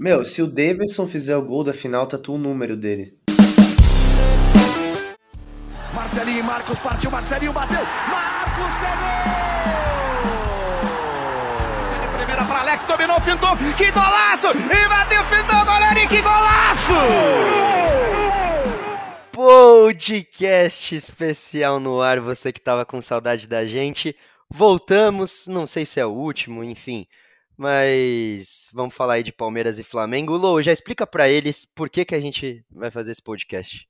Meu, se o Davidson fizer o gol da final, tatua o número dele. Marcelinho, Marcos partiu, Marcelinho bateu, Marcos pegou! Primeira para Alex, dominou, fintou, que golaço! E bateu, fintou, goleiro, e que golaço! Podcast especial no ar, você que tava com saudade da gente. Voltamos, não sei se é o último, enfim. Mas vamos falar aí de Palmeiras e Flamengo. Lô, já explica para eles por que, que a gente vai fazer esse podcast.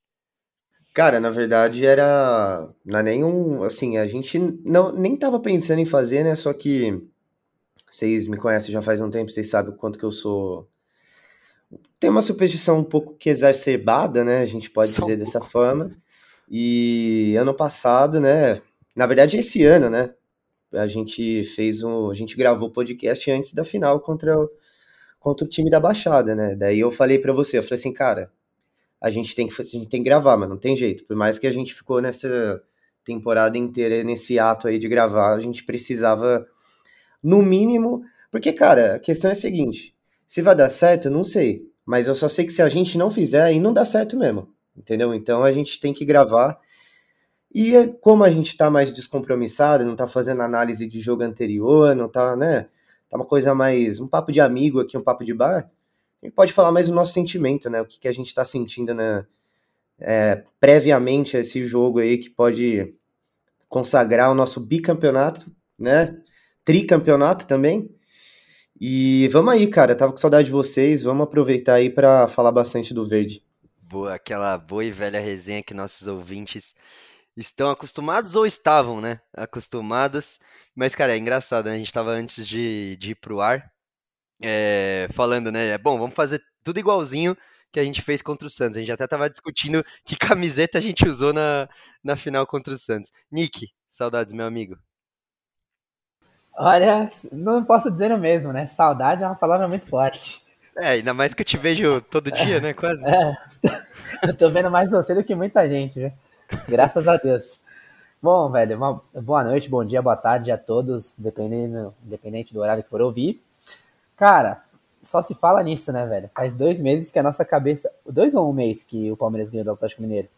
Cara, na verdade era não é nenhum, assim, a gente não nem tava pensando em fazer, né? Só que vocês me conhecem já faz um tempo, vocês sabem o quanto que eu sou tem uma superstição um pouco que exacerbada, né? A gente pode Só dizer um dessa forma. E ano passado, né? Na verdade, esse ano, né? A gente fez um. A gente gravou podcast antes da final contra o, contra o time da Baixada, né? Daí eu falei para você, eu falei assim, cara, a gente tem que a gente tem que gravar, mas não tem jeito. Por mais que a gente ficou nessa temporada inteira nesse ato aí de gravar, a gente precisava, no mínimo, porque, cara, a questão é a seguinte: se vai dar certo, eu não sei. Mas eu só sei que se a gente não fizer, aí não dá certo mesmo. Entendeu? Então a gente tem que gravar. E é como a gente tá mais descompromissado, não tá fazendo análise de jogo anterior, não tá, né? Tá uma coisa mais. um papo de amigo aqui, um papo de bar. A gente pode falar mais do nosso sentimento, né? O que, que a gente tá sentindo, né? É, previamente a esse jogo aí que pode consagrar o nosso bicampeonato, né? Tricampeonato também. E vamos aí, cara. Tava com saudade de vocês. Vamos aproveitar aí para falar bastante do verde. Boa, aquela boa e velha resenha que nossos ouvintes estão acostumados ou estavam, né? Acostumados. Mas, cara, é engraçado, né? A gente tava antes de, de ir pro ar é, falando, né? É bom, vamos fazer tudo igualzinho que a gente fez contra o Santos. A gente até tava discutindo que camiseta a gente usou na, na final contra o Santos. Nick, saudades, meu amigo. Olha, não posso dizer o mesmo, né? Saudade é uma palavra muito forte. É, ainda mais que eu te vejo todo dia, né? Quase. É, eu tô vendo mais você do que muita gente, viu? Graças a Deus. Bom, velho, uma boa noite, bom dia, boa tarde a todos, dependendo, independente do horário que for ouvir. Cara, só se fala nisso, né, velho? Faz dois meses que a nossa cabeça. Dois ou um mês que o Palmeiras ganhou do Atlético Mineiro?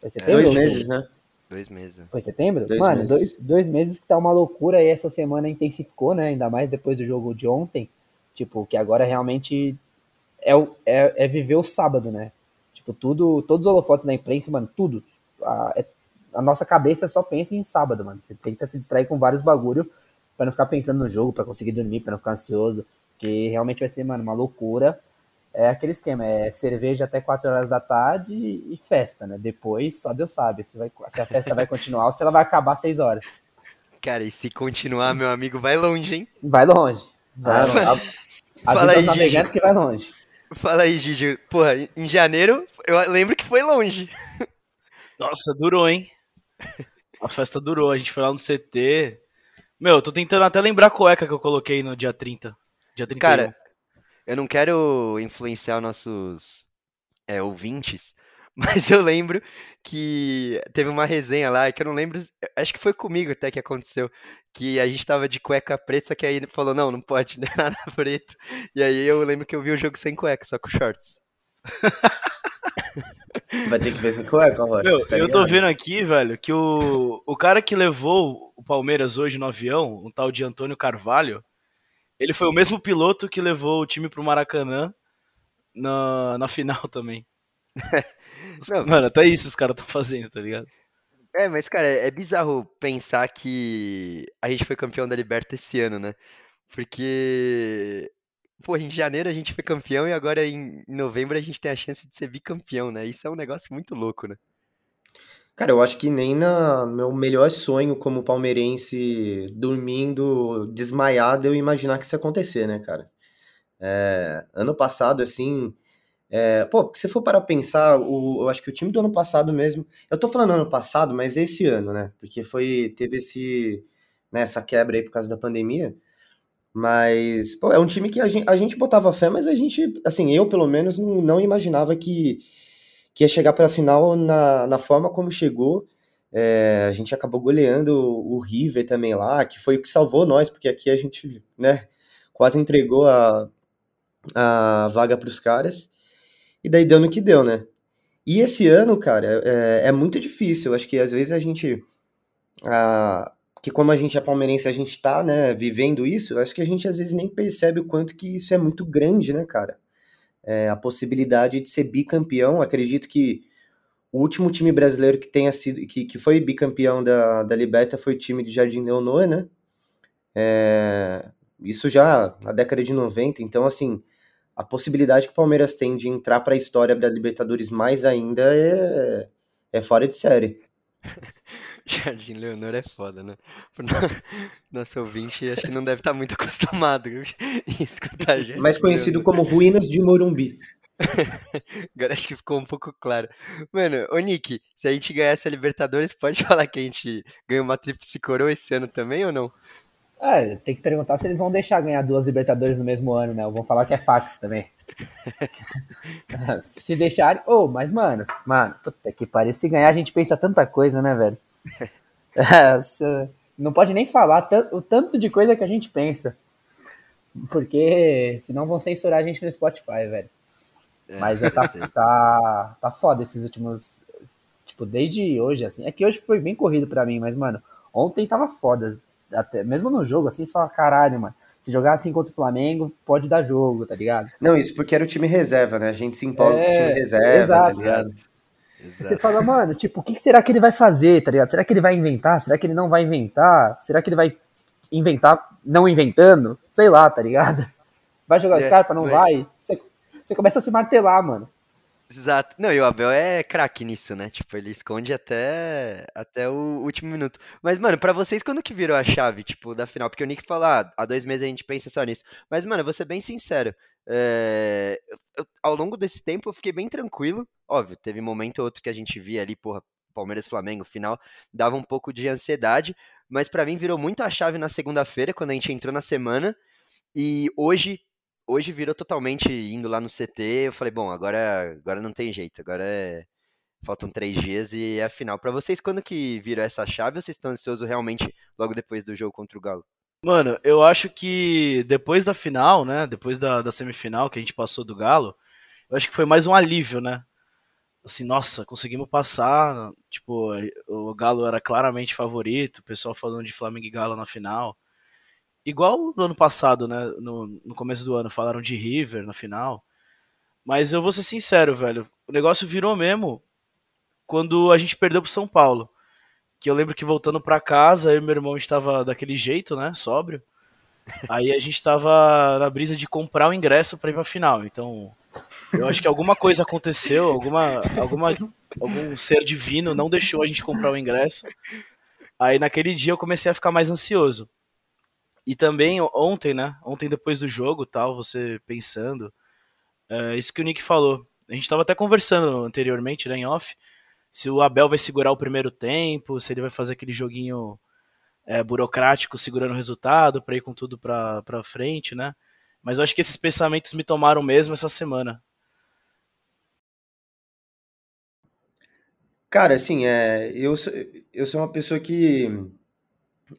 Foi setembro? Dois meses, né? Dois meses. Foi setembro? Dois Mano, meses. Dois, dois meses que tá uma loucura e essa semana intensificou, né? Ainda mais depois do jogo de ontem. Tipo, que agora realmente é, é, é viver o sábado, né? Tipo, tudo, todos os holofotes da imprensa, mano, tudo. A, é, a nossa cabeça só pensa em sábado, mano. Você tenta se distrair com vários bagulho para não ficar pensando no jogo, para conseguir dormir, para não ficar ansioso. Que realmente vai ser, mano, uma loucura é aquele esquema, é cerveja até 4 horas da tarde e festa, né? Depois, só Deus sabe se, vai, se a festa vai continuar ou se ela vai acabar às 6 horas. Cara, e se continuar, meu amigo, vai longe, hein? Vai longe. Vai Ah, longe. Fala aí, navegantes que vai longe. Fala aí, Gigi. Porra, em janeiro, eu lembro que foi longe. Nossa, durou, hein? A festa durou. A gente foi lá no CT. Meu, eu tô tentando até lembrar a cueca que eu coloquei no dia 30. Dia 31. Cara, eu não quero influenciar nossos é, ouvintes, mas eu lembro que teve uma resenha lá, que eu não lembro, acho que foi comigo até que aconteceu, que a gente tava de cueca preta, só que aí ele falou, não, não pode, não é nada preto. E aí eu lembro que eu vi o jogo sem cueca, só com shorts. Vai ter que ver sem cueca, Rocha. Meu, você tá eu tô vendo aqui, velho, que o, o cara que levou o Palmeiras hoje no avião, um tal de Antônio Carvalho, ele foi o mesmo piloto que levou o time pro Maracanã na, na final também. Não. Mano, até isso os caras estão fazendo, tá ligado? É, mas cara, é bizarro pensar que a gente foi campeão da Liberta esse ano, né? Porque, pô, em janeiro a gente foi campeão e agora em novembro a gente tem a chance de ser bicampeão, né? Isso é um negócio muito louco, né? Cara, eu acho que nem na, no meu melhor sonho como palmeirense, dormindo, desmaiado, eu imaginar que isso ia acontecer, né, cara? É, ano passado, assim. é, pô, se for para pensar, o, eu acho que o time do ano passado mesmo. Eu tô falando ano passado, mas esse ano, né? Porque foi, teve esse, né, essa quebra aí por causa da pandemia. Mas, pô, é um time que a gente, a gente botava fé, mas a gente, assim, eu pelo menos não, não imaginava que, que ia chegar para a final na, na forma como chegou. É, a gente acabou goleando o, River também lá, que foi o que salvou nós, porque aqui a gente, né, quase entregou a, a vaga para os caras. E daí deu no que deu, né? E esse ano, cara, é, é muito difícil. Acho que às vezes a gente. A, que como a gente é palmeirense, a gente tá, né, vivendo isso, acho que a gente às vezes nem percebe o quanto que isso é muito grande, né, cara? É, a possibilidade de ser bicampeão, acredito que o último time brasileiro que tenha sido, que, que foi bicampeão da, da Liberta foi o time de Jardim Leonor, né? É, isso já na década de 90, então assim, a possibilidade que o Palmeiras tem de entrar para a história da Libertadores mais ainda é, é fora de série. Jardim Leonor é foda, né? Nosso ouvinte acho que não deve estar tá muito acostumado em escutar Jardim Mais conhecido Leonor. como Ruínas de Morumbi. Agora acho que ficou um pouco claro. Mano, ô Nick, se a gente ganhar essa Libertadores, pode falar que a gente ganhou uma tríplice coroa esse ano também ou não? É, tem que perguntar se eles vão deixar ganhar duas Libertadores no mesmo ano, né? Ou vão falar que é fax também. se deixarem. Ô, oh, mas, mano, mano, puta que pariu. Se ganhar, a gente pensa tanta coisa, né, velho? É, não pode nem falar o tanto de coisa que a gente pensa. Porque senão vão censurar a gente no Spotify, velho. É. Mas é, tá, tá, tá foda esses últimos. Tipo, desde hoje, assim. É que hoje foi bem corrido pra mim, mas, mano, ontem tava foda. Até, mesmo no jogo, assim, você fala, caralho, mano. Se jogar assim contra o Flamengo, pode dar jogo, tá ligado? Não, isso porque era o time reserva, né? A gente se empolga é, com o time reserva, tá exato, tá ligado? Você fala, mano, tipo, o que será que ele vai fazer, tá ligado? Será que ele vai inventar? Será que ele não vai inventar? Será que ele vai inventar não inventando? Sei lá, tá ligado? Vai jogar é, Scarpa, não vai? Você, você começa a se martelar, mano. Exato. Não, e o Abel é craque nisso, né? Tipo, ele esconde até, até o último minuto. Mas, mano, para vocês, quando que virou a chave, tipo, da final? Porque o Nick falou, ah, há dois meses a gente pensa só nisso. Mas, mano, eu vou ser bem sincero. É... Eu, ao longo desse tempo eu fiquei bem tranquilo. Óbvio, teve momento ou outro que a gente via ali, porra, Palmeiras Flamengo, final, dava um pouco de ansiedade. Mas para mim virou muito a chave na segunda-feira, quando a gente entrou na semana. E hoje, hoje virou totalmente indo lá no CT. Eu falei, bom, agora, agora não tem jeito, agora é. Faltam três dias e é a final. Para vocês, quando que virou essa chave vocês estão ansiosos realmente logo depois do jogo contra o Galo? Mano, eu acho que depois da final, né? Depois da, da semifinal que a gente passou do Galo, eu acho que foi mais um alívio, né? Assim, nossa, conseguimos passar. Tipo, o Galo era claramente favorito, o pessoal falando de Flamengo e Galo na final. Igual no ano passado, né? No, no começo do ano falaram de River na final. Mas eu vou ser sincero, velho. O negócio virou mesmo quando a gente perdeu pro São Paulo. Que eu lembro que voltando para casa, eu e meu irmão estava daquele jeito, né? Sóbrio. Aí a gente estava na brisa de comprar o ingresso para ir pra final. Então, eu acho que alguma coisa aconteceu, alguma, alguma, algum ser divino não deixou a gente comprar o ingresso. Aí naquele dia eu comecei a ficar mais ansioso. E também ontem, né? Ontem depois do jogo, tal, você pensando, é, isso que o Nick falou. A gente estava até conversando anteriormente, né, em off, se o Abel vai segurar o primeiro tempo, se ele vai fazer aquele joguinho é, burocrático segurando o resultado para ir com tudo para frente, né? Mas eu acho que esses pensamentos me tomaram mesmo essa semana. Cara, assim, é, eu, sou, eu sou uma pessoa que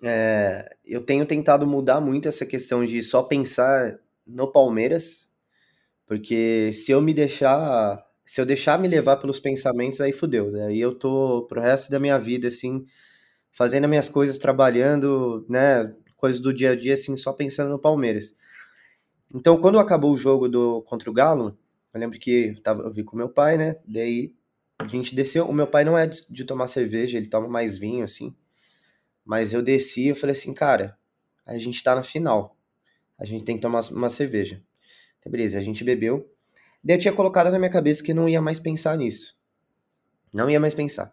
é, eu tenho tentado mudar muito essa questão de só pensar no Palmeiras, porque se eu me deixar, se eu deixar me levar pelos pensamentos, aí fudeu, né? Aí eu tô pro resto da minha vida, assim, fazendo as minhas coisas, trabalhando, né, coisas do dia a dia, assim, só pensando no Palmeiras. Então, quando acabou o jogo do contra o Galo, eu lembro que eu, tava, eu vi com meu pai, né, daí a gente desceu, o meu pai não é de, de tomar cerveja, ele toma mais vinho, assim, mas eu desci e falei assim, cara, a gente tá na final. A gente tem que tomar uma cerveja. Então, beleza, a gente bebeu. Daí eu tinha colocado na minha cabeça que não ia mais pensar nisso. Não ia mais pensar.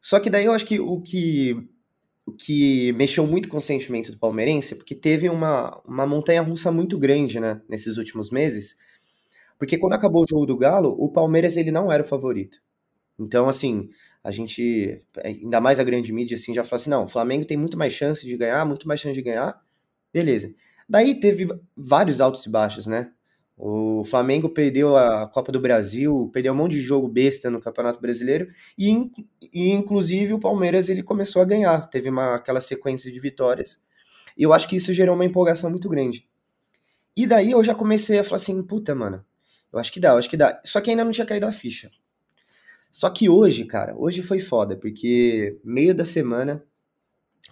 Só que daí eu acho que o que o que mexeu muito com o sentimento do palmeirense, porque teve uma, uma montanha russa muito grande, né, nesses últimos meses. Porque quando acabou o jogo do Galo, o Palmeiras ele não era o favorito. Então, assim, a gente, ainda mais a grande mídia, assim, já falou assim, não, o Flamengo tem muito mais chance de ganhar, muito mais chance de ganhar, beleza. Daí teve vários altos e baixos, né? O Flamengo perdeu a Copa do Brasil, perdeu um monte de jogo besta no Campeonato Brasileiro e, e inclusive o Palmeiras ele começou a ganhar, teve uma, aquela sequência de vitórias. E eu acho que isso gerou uma empolgação muito grande. E daí eu já comecei a falar assim, puta, mano, eu acho que dá, eu acho que dá. Só que ainda não tinha caído a ficha. Só que hoje, cara, hoje foi foda, porque meio da semana,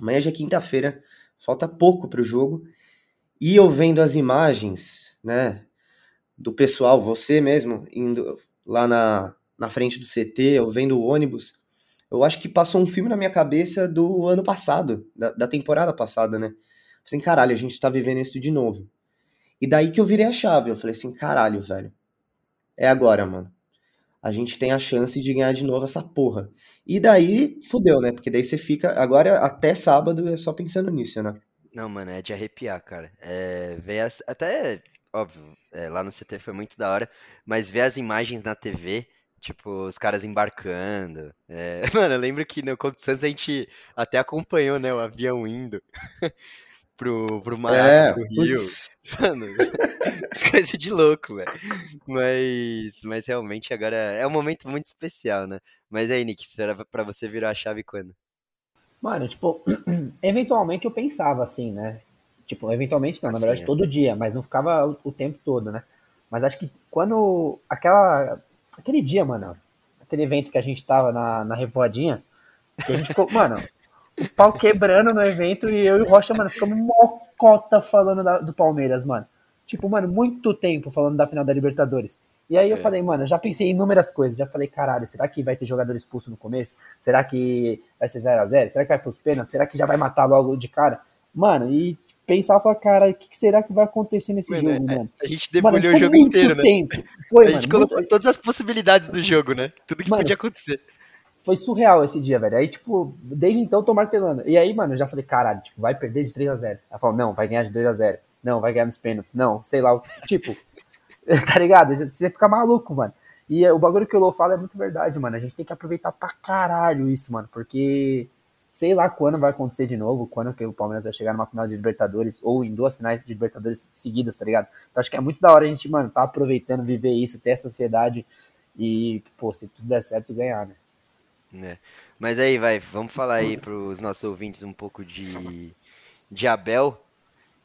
amanhã já é quinta-feira, falta pouco pro jogo, e eu vendo as imagens, né, do pessoal, você mesmo, indo lá na, na frente do CT, eu vendo o ônibus, eu acho que passou um filme na minha cabeça do ano passado, da, da temporada passada, né? Assim, caralho, a gente tá vivendo isso de novo. E daí que eu virei a chave, eu falei assim, caralho, velho, é agora, mano. A gente tem a chance de ganhar de novo essa porra. E daí, fudeu, né? Porque daí você fica, agora até sábado é só pensando nisso, né? Não, mano, é de arrepiar, cara. É, ver até, óbvio, é, lá no CT foi muito da hora, mas ver as imagens na TV, tipo, os caras embarcando. É, mano, eu lembro que no Conto Santos a gente até acompanhou, né, o avião indo pro, pro Mar, É, pro Rio. putz. Mano, coisa de louco, velho. Mas, mas realmente agora é um momento muito especial, né? Mas aí, Nick, será pra você virar a chave quando? Mano, tipo, eventualmente eu pensava assim, né? Tipo, eventualmente não, na Assim, verdade todo dia, mas não ficava o, o tempo todo, né? Mas acho que quando. Aquela. Aquele dia, mano, aquele evento que a gente tava na, na Revoadinha, que a gente ficou, mano, o pau quebrando no evento e eu e o Rocha, mano, ficamos mocota falando da- do Palmeiras, mano. Tipo, mano, muito tempo falando da final da Libertadores. E aí eu É. falei, mano, eu já pensei em inúmeras coisas. Já falei, caralho, será que vai ter jogador expulso no começo? Será que vai ser 0x0? Será que vai pros pênaltis? Será que já vai matar logo de cara? Mano, e pensava, falar, cara, o que, que será que vai acontecer nesse Mano, jogo, é- mano? A gente debulhou o jogo muito inteiro, né? tempo. Foi, a mano, gente muito- colocou todas as possibilidades do jogo, né? Tudo que Mano, podia acontecer. foi surreal esse dia, velho. Aí, tipo, desde então eu tô martelando. E aí, mano, eu já falei, caralho, tipo, vai perder de 3x0. Ela falou, não, vai ganhar de 2x0. Não, vai ganhar nos pênaltis. Não, sei lá. Tipo, tá ligado? Você fica maluco, mano. E o bagulho que o Lô fala é muito verdade, mano. A gente tem que aproveitar pra caralho isso, mano. Porque sei lá quando vai acontecer de novo, quando que o Palmeiras vai chegar numa final de Libertadores ou em duas finais de Libertadores seguidas, tá ligado? Então acho que é muito da hora a gente, mano, tá aproveitando, viver isso, ter essa ansiedade e, pô, se tudo der certo, ganhar, né? É. Mas aí, vai, vamos falar aí pros nossos ouvintes um pouco de, de Abel.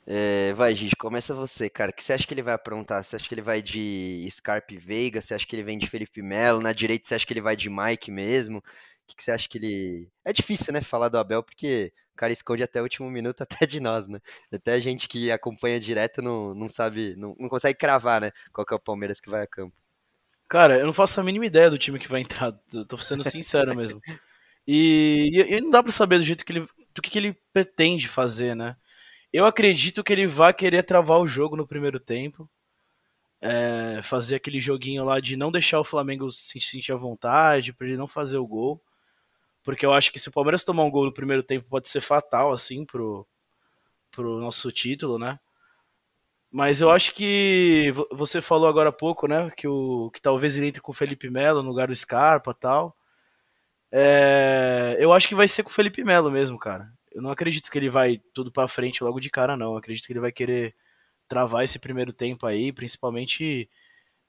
É, vai, Gigi, começa você, cara. O que você acha que ele vai aprontar? Você acha que ele vai de Scarpe Veiga? Você acha que ele vem de Felipe Melo? Na direita, você acha que ele vai de Mike mesmo? Que, que você acha que ele. É difícil, né, falar do Abel, porque o cara esconde até o último minuto, até de nós, né? Até a gente que acompanha direto não, não sabe, não, não consegue cravar, né? Qual que é o Palmeiras que vai a campo. Cara, eu não faço a mínima ideia do time que vai entrar, tô sendo sincero mesmo. E, e- e não dá pra saber do jeito que ele, do que, que ele pretende fazer, né? Eu acredito que ele vai querer travar o jogo no primeiro tempo, é, fazer aquele joguinho lá de não deixar o Flamengo se sentir à vontade, pra ele não fazer o gol, porque eu acho que se o Palmeiras tomar um gol no primeiro tempo pode ser fatal, assim, pro, pro nosso título, né? Mas eu acho que vo- você falou agora há pouco, né? Que, o, que talvez ele entre com o Felipe Melo no lugar do Scarpa tal. É, eu acho que vai ser com o Felipe Melo mesmo, cara. Eu não acredito que ele vai tudo pra frente logo de cara, não. Eu acredito que ele vai querer travar esse primeiro tempo aí, principalmente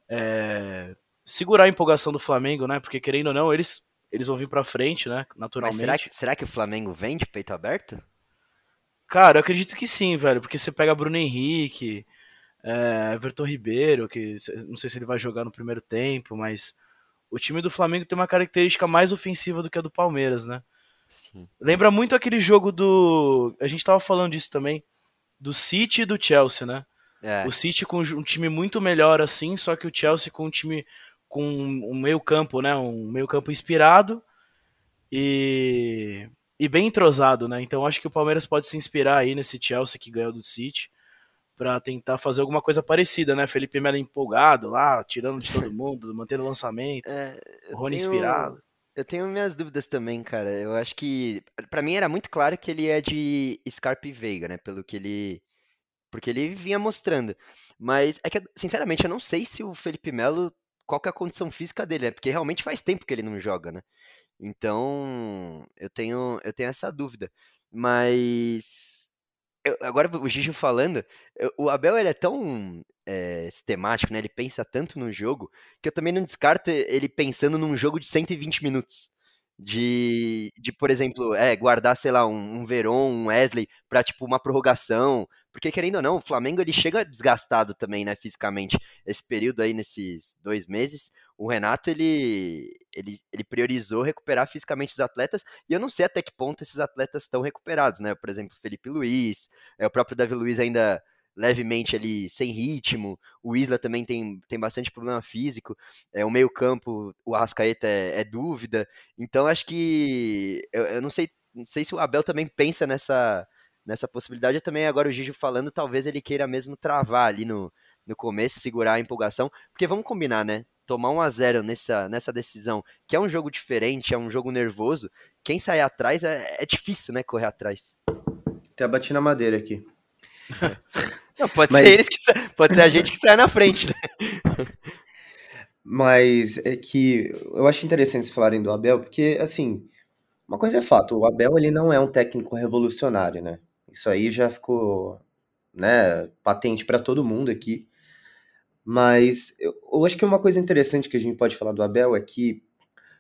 é, segurar a empolgação do Flamengo, né? Porque querendo ou não, eles, eles vão vir pra frente, né? Naturalmente. será que, será que o Flamengo vem de peito aberto? Cara, eu acredito que sim, velho, porque você pega Bruno Henrique, é, Everton Ribeiro, que não sei se ele vai jogar no primeiro tempo, mas o time do Flamengo tem uma característica mais ofensiva do que a do Palmeiras, né? Sim. Lembra muito aquele jogo do. A gente tava falando disso também, do City e do Chelsea, né? É, O City com um time muito melhor assim, só que o Chelsea com um time com um meio campo, né? Um meio campo inspirado e, e bem entrosado, né? Então acho que o Palmeiras pode se inspirar aí nesse Chelsea que ganhou do City para tentar fazer alguma coisa parecida, né? Felipe Melo empolgado lá, tirando de todo mundo, mantendo o lançamento, é, o Rony tenho- inspirado. Eu tenho minhas dúvidas também, cara. Eu acho que pra mim era muito claro que ele é de Scarpa e Veiga, né? Pelo que ele porque ele vinha mostrando. Mas é que sinceramente eu não sei se o Felipe Melo qual que é a condição física dele, né? Porque realmente faz tempo que ele não joga, né? Então, eu tenho eu tenho essa dúvida. Mas eu- agora o Gigi falando, eu- o Abel ele é tão é, sistemático, né? Ele pensa tanto no jogo que eu também não descarto ele pensando num jogo de 120 minutos. De, de por exemplo, é, guardar, sei lá, um, um Veron, um Wesley pra, tipo, uma prorrogação, Porque, querendo ou não, o Flamengo ele chega desgastado também, né, fisicamente. Esse período aí, nesses dois meses, o Renato ele, ele, ele priorizou recuperar fisicamente os atletas, e eu não sei até que ponto esses atletas estão recuperados, né? Por exemplo, Felipe Luiz, é, o próprio Davi Luiz ainda levemente ali sem ritmo. O Isla também tem, tem bastante problema físico. É, o meio-campo, o Arrascaeta é, é, dúvida. Então acho que eu, eu, não sei, não sei se o Abel também pensa nessa nessa possibilidade. Eu também agora o Gigi falando, talvez ele queira mesmo travar ali no, no começo, segurar a empolgação, porque vamos combinar, né? Tomar um a 0 nessa, nessa decisão, que é um jogo diferente, é um jogo nervoso, quem sai atrás é, é difícil, né? Correr atrás. Até bati na madeira aqui. Não, pode Mas... ser eles que pode ser a gente que sai na frente, né? Mas é que eu acho interessante vocês falarem do Abel, porque assim, uma coisa é fato, o Abel ele não é um técnico revolucionário, né? Isso aí já ficou, né, patente para todo mundo aqui. Mas eu, eu acho que uma coisa interessante que a gente pode falar do Abel é que,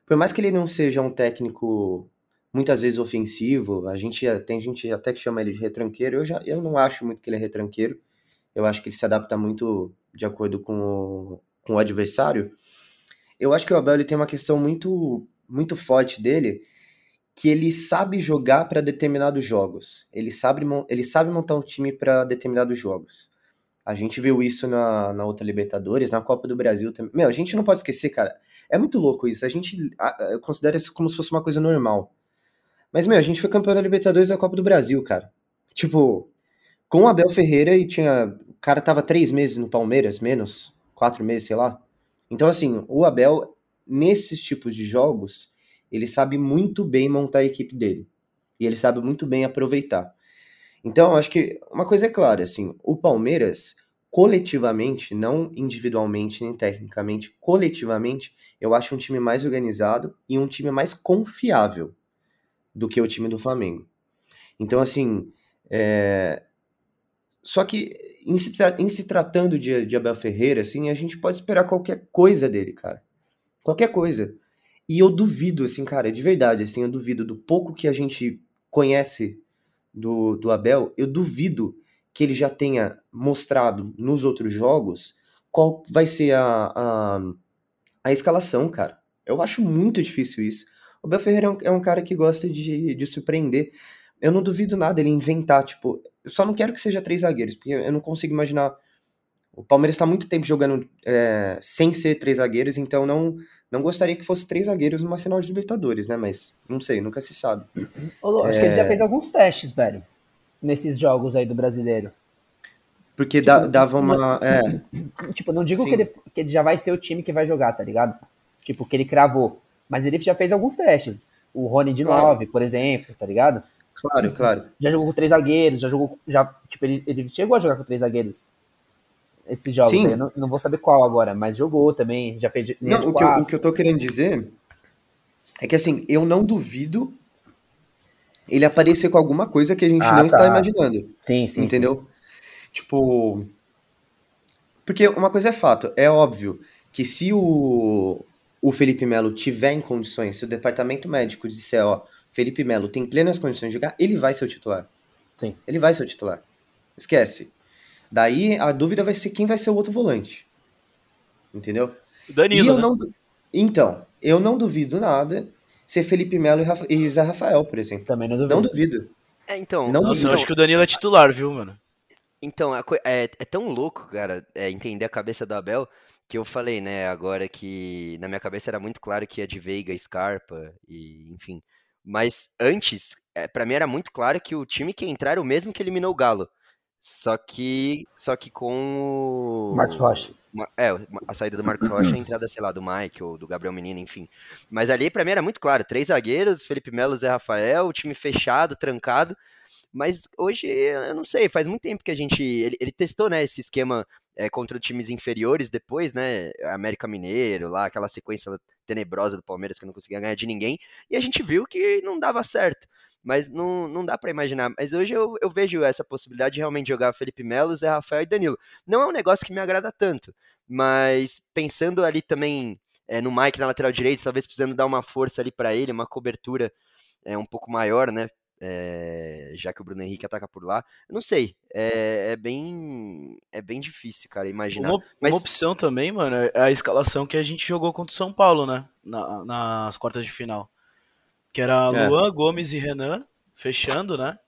por mais que ele não seja um técnico muitas vezes ofensivo, a gente tem gente até que chama ele de retranqueiro, eu, já, eu não acho muito que ele é retranqueiro, eu acho que ele se adapta muito de acordo com o, com o adversário. Eu acho que o Abel ele tem uma questão muito, muito forte dele, que ele sabe jogar para determinados jogos. Ele sabe, ele sabe montar um time para determinados jogos. A gente viu isso na, na outra Libertadores, na Copa do Brasil também. Meu, a gente não pode esquecer, cara. É muito louco isso. A gente a, considera isso como se fosse uma coisa normal. Mas, meu, a gente foi campeão da Libertadores da Copa do Brasil, cara. Tipo, com o Abel Ferreira e tinha. O cara tava três meses no Palmeiras, menos, quatro meses, sei lá. Então, assim, o Abel, nesses tipos de jogos, ele sabe muito bem montar a equipe dele. E ele sabe muito bem aproveitar. Então, acho que uma coisa é clara, assim, o Palmeiras, coletivamente, não individualmente nem tecnicamente, coletivamente, eu acho um time mais organizado e um time mais confiável do que o time do Flamengo. Então, assim, é... só que em se, tra... em se tratando de, de Abel Ferreira, assim, a gente pode esperar qualquer coisa dele, cara. Qualquer coisa. E eu duvido, assim, cara, de verdade, assim, eu duvido do pouco que a gente conhece do, do Abel, eu duvido que ele já tenha mostrado nos outros jogos qual vai ser a, a, a escalação, cara. Eu acho muito difícil isso. O Abel Ferreira é um, é um cara que gosta de, de surpreender. Eu não duvido nada ele inventar, tipo, eu só não quero que seja três zagueiros, porque eu não consigo imaginar o Palmeiras está muito tempo jogando é, sem ser três zagueiros, então não, não gostaria que fosse três zagueiros numa final de Libertadores, né? Mas não sei, nunca se sabe. Eu acho é... que ele já fez alguns testes, velho, nesses jogos aí do brasileiro. Porque tipo, dava uma. É... Tipo, não digo que ele, que ele já vai ser o time que vai jogar, tá ligado? Tipo, que ele cravou. Mas ele já fez alguns testes. O Rony de claro. 9, por exemplo, tá ligado? Claro, claro. Já jogou com três zagueiros, já jogou. Já, tipo, ele, ele chegou a jogar com três zagueiros esses jogos. Sim. Aí. Eu não, não, vou saber qual agora, mas jogou também, já fez. Não, o, que eu, o que eu tô querendo dizer é que assim, eu não duvido ele aparecer com alguma coisa que a gente ah, não tá. está imaginando. Sim, sim. Entendeu? Sim. Tipo. Porque uma coisa é fato, é óbvio que se o, o Felipe Melo tiver em condições, se o departamento médico disser, ó, Felipe Melo tem plenas condições de jogar, ele vai ser o titular. Sim. Ele vai ser o titular. Esquece. Daí a dúvida vai ser quem vai ser o outro volante. Entendeu? Danilo. eu né? não, então, eu não duvido nada ser Felipe Melo e, Rafa, e Zé Rafael, por exemplo. Também não duvido. Não duvido. É, então. Não nossa, duvido. eu acho que o Danilo é titular, viu, mano? Então, é, é, é tão louco, cara, é, entender a cabeça do Abel, que eu falei, né, agora que na minha cabeça era muito claro que ia de Veiga, Scarpa, e enfim. Mas antes, é, para mim era muito claro que o time que entrar era o mesmo que eliminou o Galo. Só que, só que com o... Marcos Rocha. É, a saída do Marcos Rocha, a entrada, sei lá, do Mike ou do Gabriel Menino, enfim. Mas ali, pra mim, era muito claro. Três zagueiros, Felipe Melo, Zé Rafael, time fechado, trancado. Mas hoje, eu não sei, faz muito tempo que a gente... Ele, ele testou, né, esse esquema é, contra times inferiores depois, né, América Mineiro, lá, aquela sequência tenebrosa do Palmeiras que não conseguia ganhar de ninguém. E a gente viu que não dava certo mas não, não dá para imaginar. Mas hoje eu, eu vejo essa possibilidade de realmente jogar Felipe Melo, Zé Rafael e Danilo. Não é um negócio que me agrada tanto, mas pensando ali também é, no Mike na lateral direita, talvez precisando dar uma força ali para ele, uma cobertura é, um pouco maior, né? é, já que o Bruno Henrique ataca por lá. Eu não sei, é, é, bem é bem difícil, cara, imaginar. Uma, Mas uma opção também, mano, é a escalação que a gente jogou contra o São Paulo, né? Na- nas quartas de final. Que era É. Luan, Gomes e Renan, fechando, né?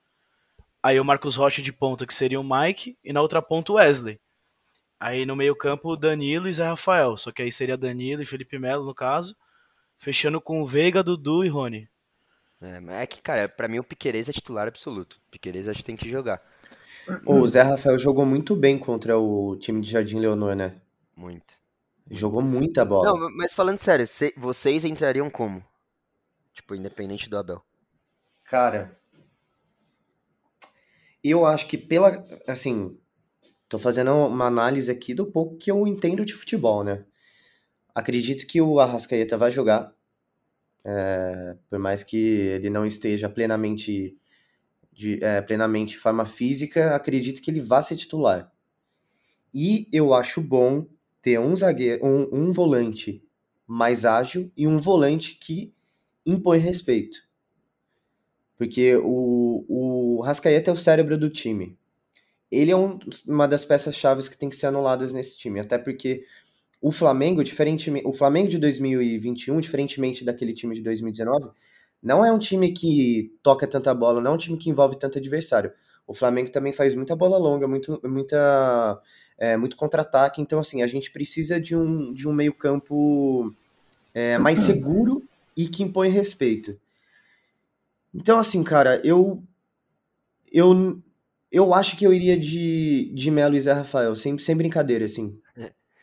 Aí o Marcos Rocha de ponta, que seria o Mike, e na outra ponta o Wesley. Aí no meio-campo, Danilo e Zé Rafael. Só que aí seria Danilo e Felipe Melo, no caso. Fechando com o Veiga, Dudu e Rony. é, mas é que, cara, pra mim o Piquerez é titular absoluto. O Piquerez acho que tem que jogar. O Zé Rafael jogou muito bem contra o time de Jardim Leonor, né? Muito. Jogou muita bola. Não, mas falando sério, cê- vocês entrariam como? Tipo, independente do Abel. Cara, eu acho que pela. Assim, tô fazendo uma análise aqui do pouco que eu entendo de futebol, né? Acredito que o Arrascaeta vai jogar. é, por mais que ele não esteja plenamente, de, é, plenamente forma física, acredito que ele vá ser titular. E eu acho bom ter um zagueiro, um, um volante mais ágil e um volante que impõe respeito. Porque o, o Rascaeta é o cérebro do time. Ele é um- uma das peças-chave que tem que ser anuladas nesse time. Até porque o Flamengo, diferentemente, o Flamengo de 2021, diferentemente daquele time de 2019, não é um time que toca tanta bola, não é um time que envolve tanto adversário. O Flamengo também faz muita bola longa, muito, muita, é, muito contra-ataque. Então, assim, a gente precisa de um, de um meio-campo é, mais seguro e que impõe respeito. Então, assim, cara, eu. Eu, eu acho que eu iria de, de Melo e Zé Rafael, sem, sem brincadeira, assim.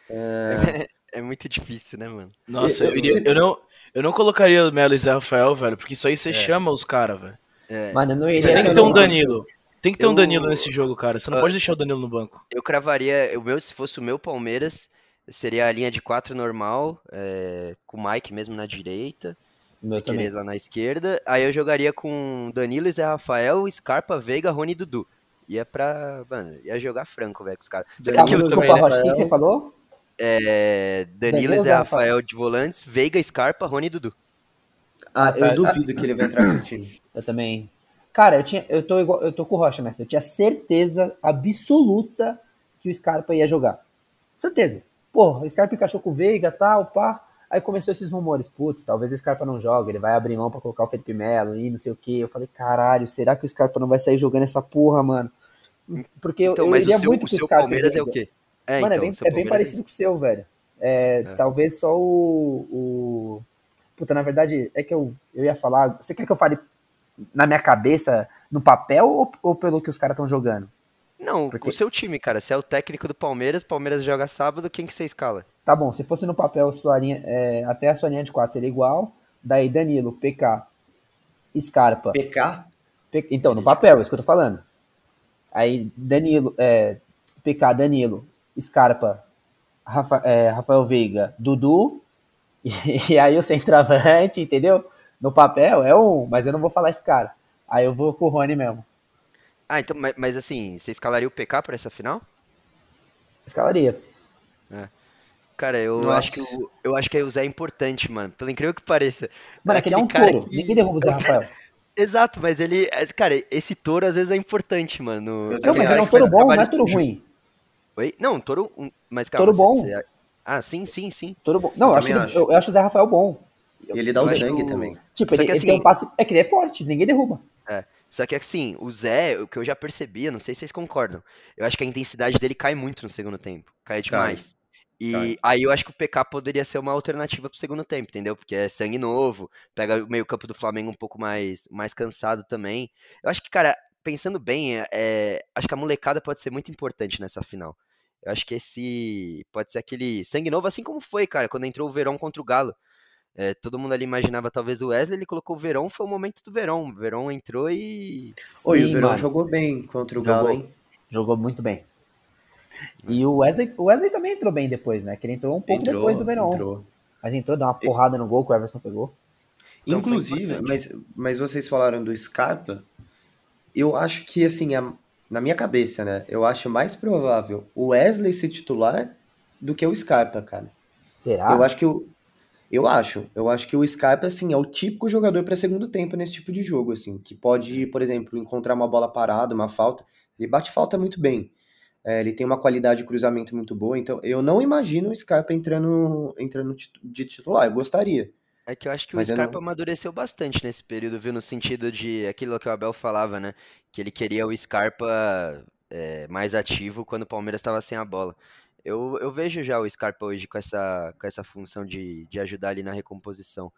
É muito difícil, né, mano? Nossa, eu, Eu- iria- eu não, eu não colocaria o Melo e Zé Rafael, velho, porque isso aí você chama os caras, velho. É, Mano, eu não iria. Você tem que eu ter um Danilo. Tem que ter um Eu- Danilo nesse jogo, cara. Você não Ah. pode deixar o Danilo no banco. eu cravaria, o meu, se fosse o meu Palmeiras, seria a linha de quatro normal, é, com o Mike mesmo na direita. Piquerez lá na esquerda. Aí eu jogaria com Danilo e Zé Rafael, Scarpa, Veiga, Rony e Dudu. Ia pra. Mano, ia jogar franco, velho, com os caras. Só que aquilo também, né? Rocha, o que, que você falou? É, Danilo e Zé Rafael de volantes, Veiga, Scarpa, Rony e Dudu. Ah, eu duvido que ele vai entrar com esse time. Eu também. Cara, eu, tinha, eu, tô igual, eu tô com o Rocha nessa. Eu tinha certeza absoluta que o Scarpa ia jogar. Certeza. O Scarpa encaixou com o Veiga tal, pá. Aí começou esses rumores. Putz, talvez o Scarpa não jogue, ele vai abrir mão pra colocar o Felipe Melo e não sei o que. Eu falei, caralho, será que o Scarpa não vai sair jogando essa porra, mano? Porque eu, Então, eu mas iria o seu, muito o que o Scarpa. Palmeiras é o quê? É, Mano, então, é bem, é bem parecido com o seu, velho. É, É. Talvez só o, o. Puta, na verdade, é que eu, eu ia falar. Você quer que eu fale na minha cabeça, no papel, ou, ou pelo que os caras estão jogando? Não, Porque- o seu time, cara. Você é o técnico do Palmeiras, Palmeiras joga sábado, quem que você escala? Tá bom, se fosse no papel, sua linha, é, até a sua linha de 4 seria igual. Daí Danilo, PK, Scarpa. PK? P- Então, no papel, é isso que eu tô falando. Aí Danilo, é, PK, Danilo, Scarpa, Rafa- é, Rafael Veiga, Dudu, e, aí o centroavante, entendeu? No papel é um, mas eu não vou falar esse cara. Aí eu vou com o Rony mesmo. Ah, então, mas, mas assim, você escalaria o PK pra essa final? Escalaria. Cara, eu Nossa. acho que o, eu acho que aí o Zé é importante, mano. Pelo incrível que pareça. Mano, aquele é um touro. que- Ninguém derruba o Zé Rafael. Exato, mas ele. é, Cara, esse touro às vezes é importante, mano. Eu Não, mas ele é um touro bom, não é touro ruim. Oi? Não, touro. um- Mas calma. Touro bom. você- Ah, sim, sim, sim. Touro bom. Não, eu, Eu acho, acho. eu, eu acho o Zé Rafael bom. Ele dá o sangue o- também. Tipo, Só ele, que ele tem assim- um passe. É que ele é forte, ninguém derruba. Só que assim, o Zé, o que eu já percebi, eu não sei se vocês concordam. Eu acho que a intensidade dele cai muito no segundo tempo. Cai demais. E Cai. aí eu acho que o PK poderia ser uma alternativa pro segundo tempo, entendeu? Porque é sangue novo, pega o meio-campo do Flamengo um pouco mais, mais cansado também. Eu acho que, cara, pensando bem, é- é, acho que a molecada pode ser muito importante nessa final. Eu acho que esse pode ser aquele sangue novo, assim como foi, cara, quando entrou o Verón contra o Galo. É, todo mundo ali imaginava talvez o Wesley, ele colocou o Verón, foi o momento do Verón. O Verón entrou e. Oi, Sim, o Verão mano. jogou bem contra o Jogou. Galo, hein? Jogou muito bem. E o Wesley, o Wesley também entrou bem depois, né? Que ele entrou um pouco Entrou, depois do Verón. entrou. Mas entrou, deu uma porrada no gol que o Everson pegou. Então Inclusive, mas, mas vocês falaram do Scarpa, eu acho que, assim, a- na minha cabeça, né? Eu acho mais provável o Wesley ser titular do que o Scarpa, cara. Será? Eu acho que o. Eu acho. Eu acho que o Scarpa, assim, é o típico jogador para segundo tempo nesse tipo de jogo, assim, que pode, por exemplo, encontrar uma bola parada, uma falta. Ele bate falta muito bem. É, ele tem uma qualidade de cruzamento muito boa, então eu não imagino o Scarpa entrando, entrando de titular. Eu gostaria. É que eu acho que Mas o Scarpa não... amadureceu bastante nesse período, viu? No sentido de aquilo que o Abel falava, né? Que ele queria o Scarpa é, mais ativo quando o Palmeiras estava sem a bola. Eu, eu vejo já o Scarpa hoje com essa, com essa função de, de ajudar ali na recomposição.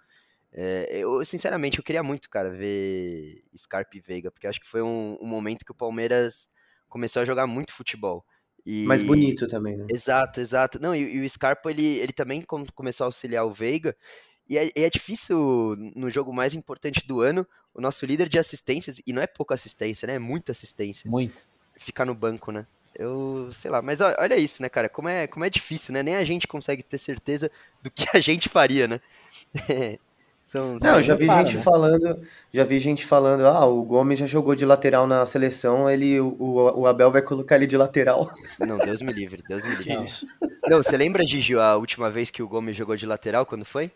É, eu, sinceramente, eu queria muito, cara, ver Scarpa e Veiga, porque acho que foi um, um momento que o Palmeiras começou a jogar muito futebol. E... Mais bonito também, né? Exato, exato. Não, e, e, o Scarpa, ele, ele também começou a auxiliar o Veiga, e é, e é, difícil, no jogo mais importante do ano, o nosso líder de assistências, e não é pouca assistência, né? É muita assistência. Muito. Ficar no banco, né? Eu sei lá, mas olha isso, né, cara? Como é, como é difícil, né? Nem a gente consegue ter certeza do que a gente faria, né? São, não, já vi gente né? falando, já vi gente falando, ah, o Gomes já jogou de lateral na seleção, ele, o, o Abel vai colocar ele de lateral. Não, Deus me livre, Deus me livre. Isso. Não, você lembra, Gigi, a última vez que o Gomes jogou de lateral, quando foi?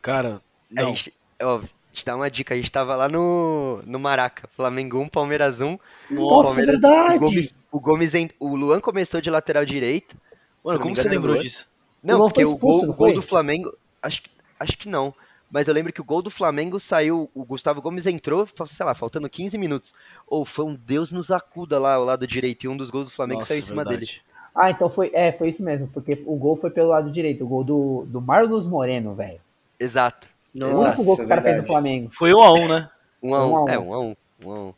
Cara, não. A gente, ó, te dar uma dica, a gente tava lá no, no Maraca, Flamengo 1, Palmeiras 1. Nossa, Palmeiras, verdade! O Gomes, o Gomes, o Luan começou de lateral direito. Mano, como você lembrou disso? Não, porque expulso, o gol, o gol do Flamengo, acho, acho que não. Mas eu lembro que o gol do Flamengo saiu, o Gustavo Gomes entrou, sei lá, faltando 15 minutos. Ou foi um Deus nos acuda lá ao lado direito e um dos gols do Flamengo Nossa, saiu em cima verdade. dele. Ah, então foi, é, foi isso mesmo, porque o gol foi pelo lado direito, o gol do, do Marlos Moreno, velho. Exato. Nossa, o único gol que o cara fez no Flamengo. Foi 1 um a 1 um, né? 1 um a 1 um, um, é, 1 um a 1 um, 1 a 1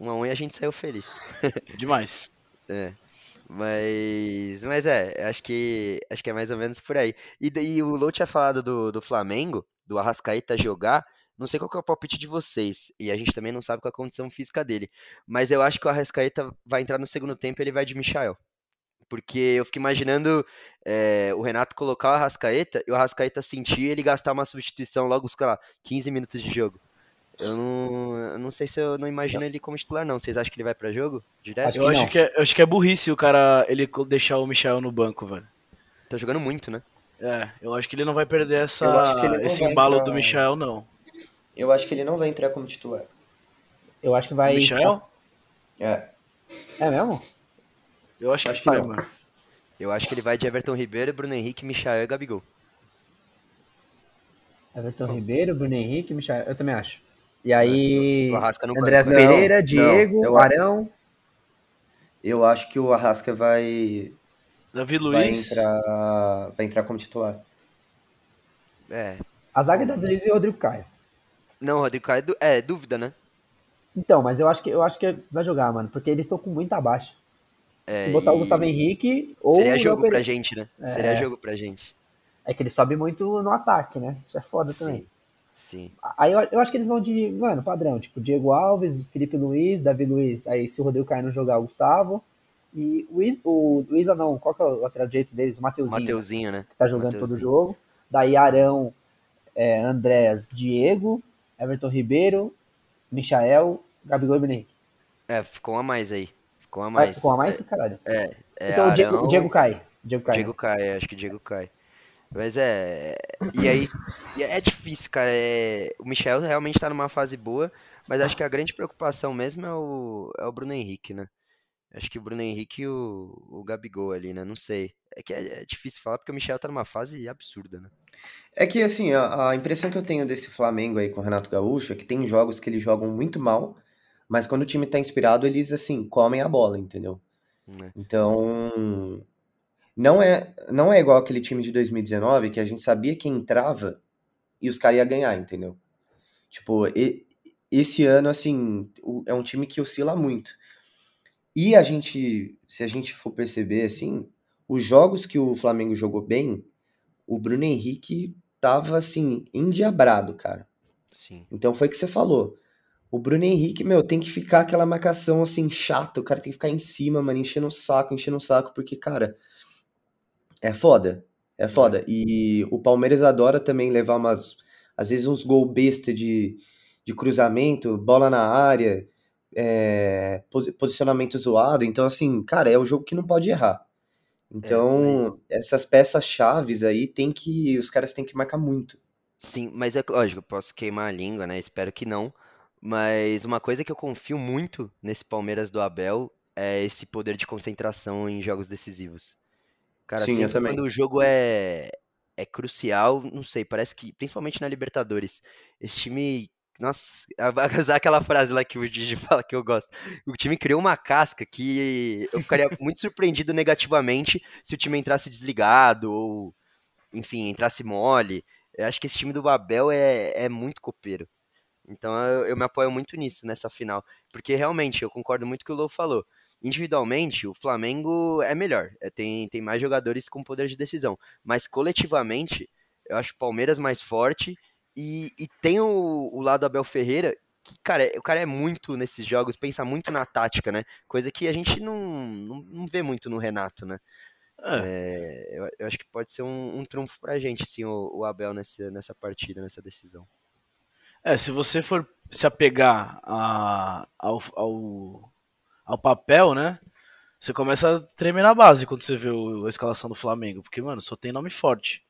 1 a 1 e a gente saiu feliz. Demais. É. Mas, mas é, acho que acho que é mais ou menos por aí. E, e o Lou tinha falado do, do Flamengo, do Arrascaeta jogar. Não sei qual é o palpite de vocês. E a gente também não sabe qual é a condição física dele. Mas eu acho que o Arrascaeta vai entrar no segundo tempo e ele vai de Michael. Porque eu fico imaginando é, o Renato colocar o Arrascaeta e o Arrascaeta sentir ele gastar uma substituição logo, sei lá, 15 minutos de jogo. Eu não, eu não sei se eu não imagino ele como titular, não. Vocês acham que ele vai para jogo? Direto? Acho eu, acho que é, eu acho que é burrice o cara ele deixar o Michel no banco, velho. Tá jogando muito, né? É, eu acho que ele não vai perder essa, esse embalo entrar... do Michel, não. Eu acho que ele não vai entrar como titular. Eu acho que vai. O Michel? É. É mesmo? Eu acho, acho que, que não. Mano. Eu acho que ele vai de Everton Ribeiro, Bruno Henrique, Michael e Gabigol. Everton Ribeiro, Bruno Henrique, Michael. Eu também acho. E aí, André Pereira, Diego, não, Arão. Eu acho que o Arrasca vai. Davi Luiz. Vai entrar, vai entrar como titular. É. A zaga é Davi Luiz e Rodrigo Caio. Não, Rodrigo Caio é, é dúvida, né? Então, mas eu acho que eu acho que vai jogar, mano, porque eles estão com muito abaixo. É, Se botar o Gustavo Henrique ou Seria jogo pra gente, né? É... Seria jogo pra gente. É que ele sobe muito no ataque, né? Isso é foda Sim. também. Sim. Aí eu, eu, acho que eles vão de, mano, padrão, tipo, Diego Alves, Felipe Luiz, Davi Luiz, aí se o Rodrigo Caio não jogar, o Gustavo. E o, Is, o Luiz não, qual que é o lateral direito deles? O Mateuzinho. Mateuzinho, né? Que tá jogando Mateuzinho. todo o jogo. Daí Arão, é, Andrés, Diego, Everton Ribeiro, Michael, Gabigol e Benhenrique. É, ficou uma mais aí. Ficou uma mais. Ficou uma mais, é, caralho. É. é então Arão, o Diego, o Diego cai. Diego cai. Diego cai, acho que Diego cai. Mas é. E aí. é difícil, cara. É, o Michel realmente tá numa fase boa, mas acho que a grande preocupação mesmo é o, é o Bruno Henrique, né? Acho que o Bruno Henrique e o, o Gabigol ali, né? Não sei. É que é, é difícil falar porque o Michel tá numa fase absurda, né? É que, assim, a, a, impressão que eu tenho desse Flamengo aí com o Renato Gaúcho é que tem jogos que eles jogam muito mal, mas quando o time tá inspirado, eles, assim, comem a bola, entendeu? É. Então, não é, não é igual aquele time de 2019 que a gente sabia que entrava e os caras iam ganhar, entendeu? Tipo, e, esse ano, assim, é um time que oscila muito. E a gente, se a gente for perceber, assim, os jogos que o Flamengo jogou bem, o Bruno Henrique tava, assim, endiabrado, cara. Sim. Então foi o que você falou. O Bruno Henrique, meu, tem que ficar aquela marcação, assim, chata. O cara tem que ficar em cima, mano, enchendo o saco, enchendo o saco, porque, cara, é foda. É foda. E o Palmeiras adora também levar umas. Às vezes uns gol besta de, de cruzamento, bola na área, é, posicionamento zoado. Então, assim, cara, é o jogo que não pode errar. Então, essas peças chaves aí tem que os caras têm que marcar muito. Sim, mas é lógico, eu posso queimar a língua, né? Espero que não. Mas uma coisa que eu confio muito nesse Palmeiras do Abel é esse poder de concentração em jogos decisivos. Cara, Sim, eu também. quando o jogo é, é crucial, não sei, parece que, principalmente na Libertadores, esse time. Nossa, vai usar aquela frase lá que o Didi fala que eu gosto. O time criou uma casca que eu ficaria muito surpreendido negativamente se o time entrasse desligado ou, enfim, entrasse mole. Eu acho que esse time do Abel é, é muito copeiro. Então eu, eu me apoio muito nisso, nessa final. Porque realmente, eu concordo muito com o que o Lou falou. Individualmente, o Flamengo é melhor. É, tem, tem mais jogadores com poder de decisão. Mas coletivamente, eu acho o Palmeiras mais forte. E, e tem o, o lado Abel Ferreira, que, cara, o cara é muito nesses jogos, pensa muito na tática, né? Coisa que a gente não, não, não vê muito no Renato, né? É, É, eu, eu acho que pode ser um, um trunfo pra gente, sim, o, o Abel nessa, nessa partida, nessa decisão. É, se você for se apegar a- ao, ao, ao papel, né? Você começa a tremer na base quando você vê o- a escalação do Flamengo. Porque, mano, só tem nome forte.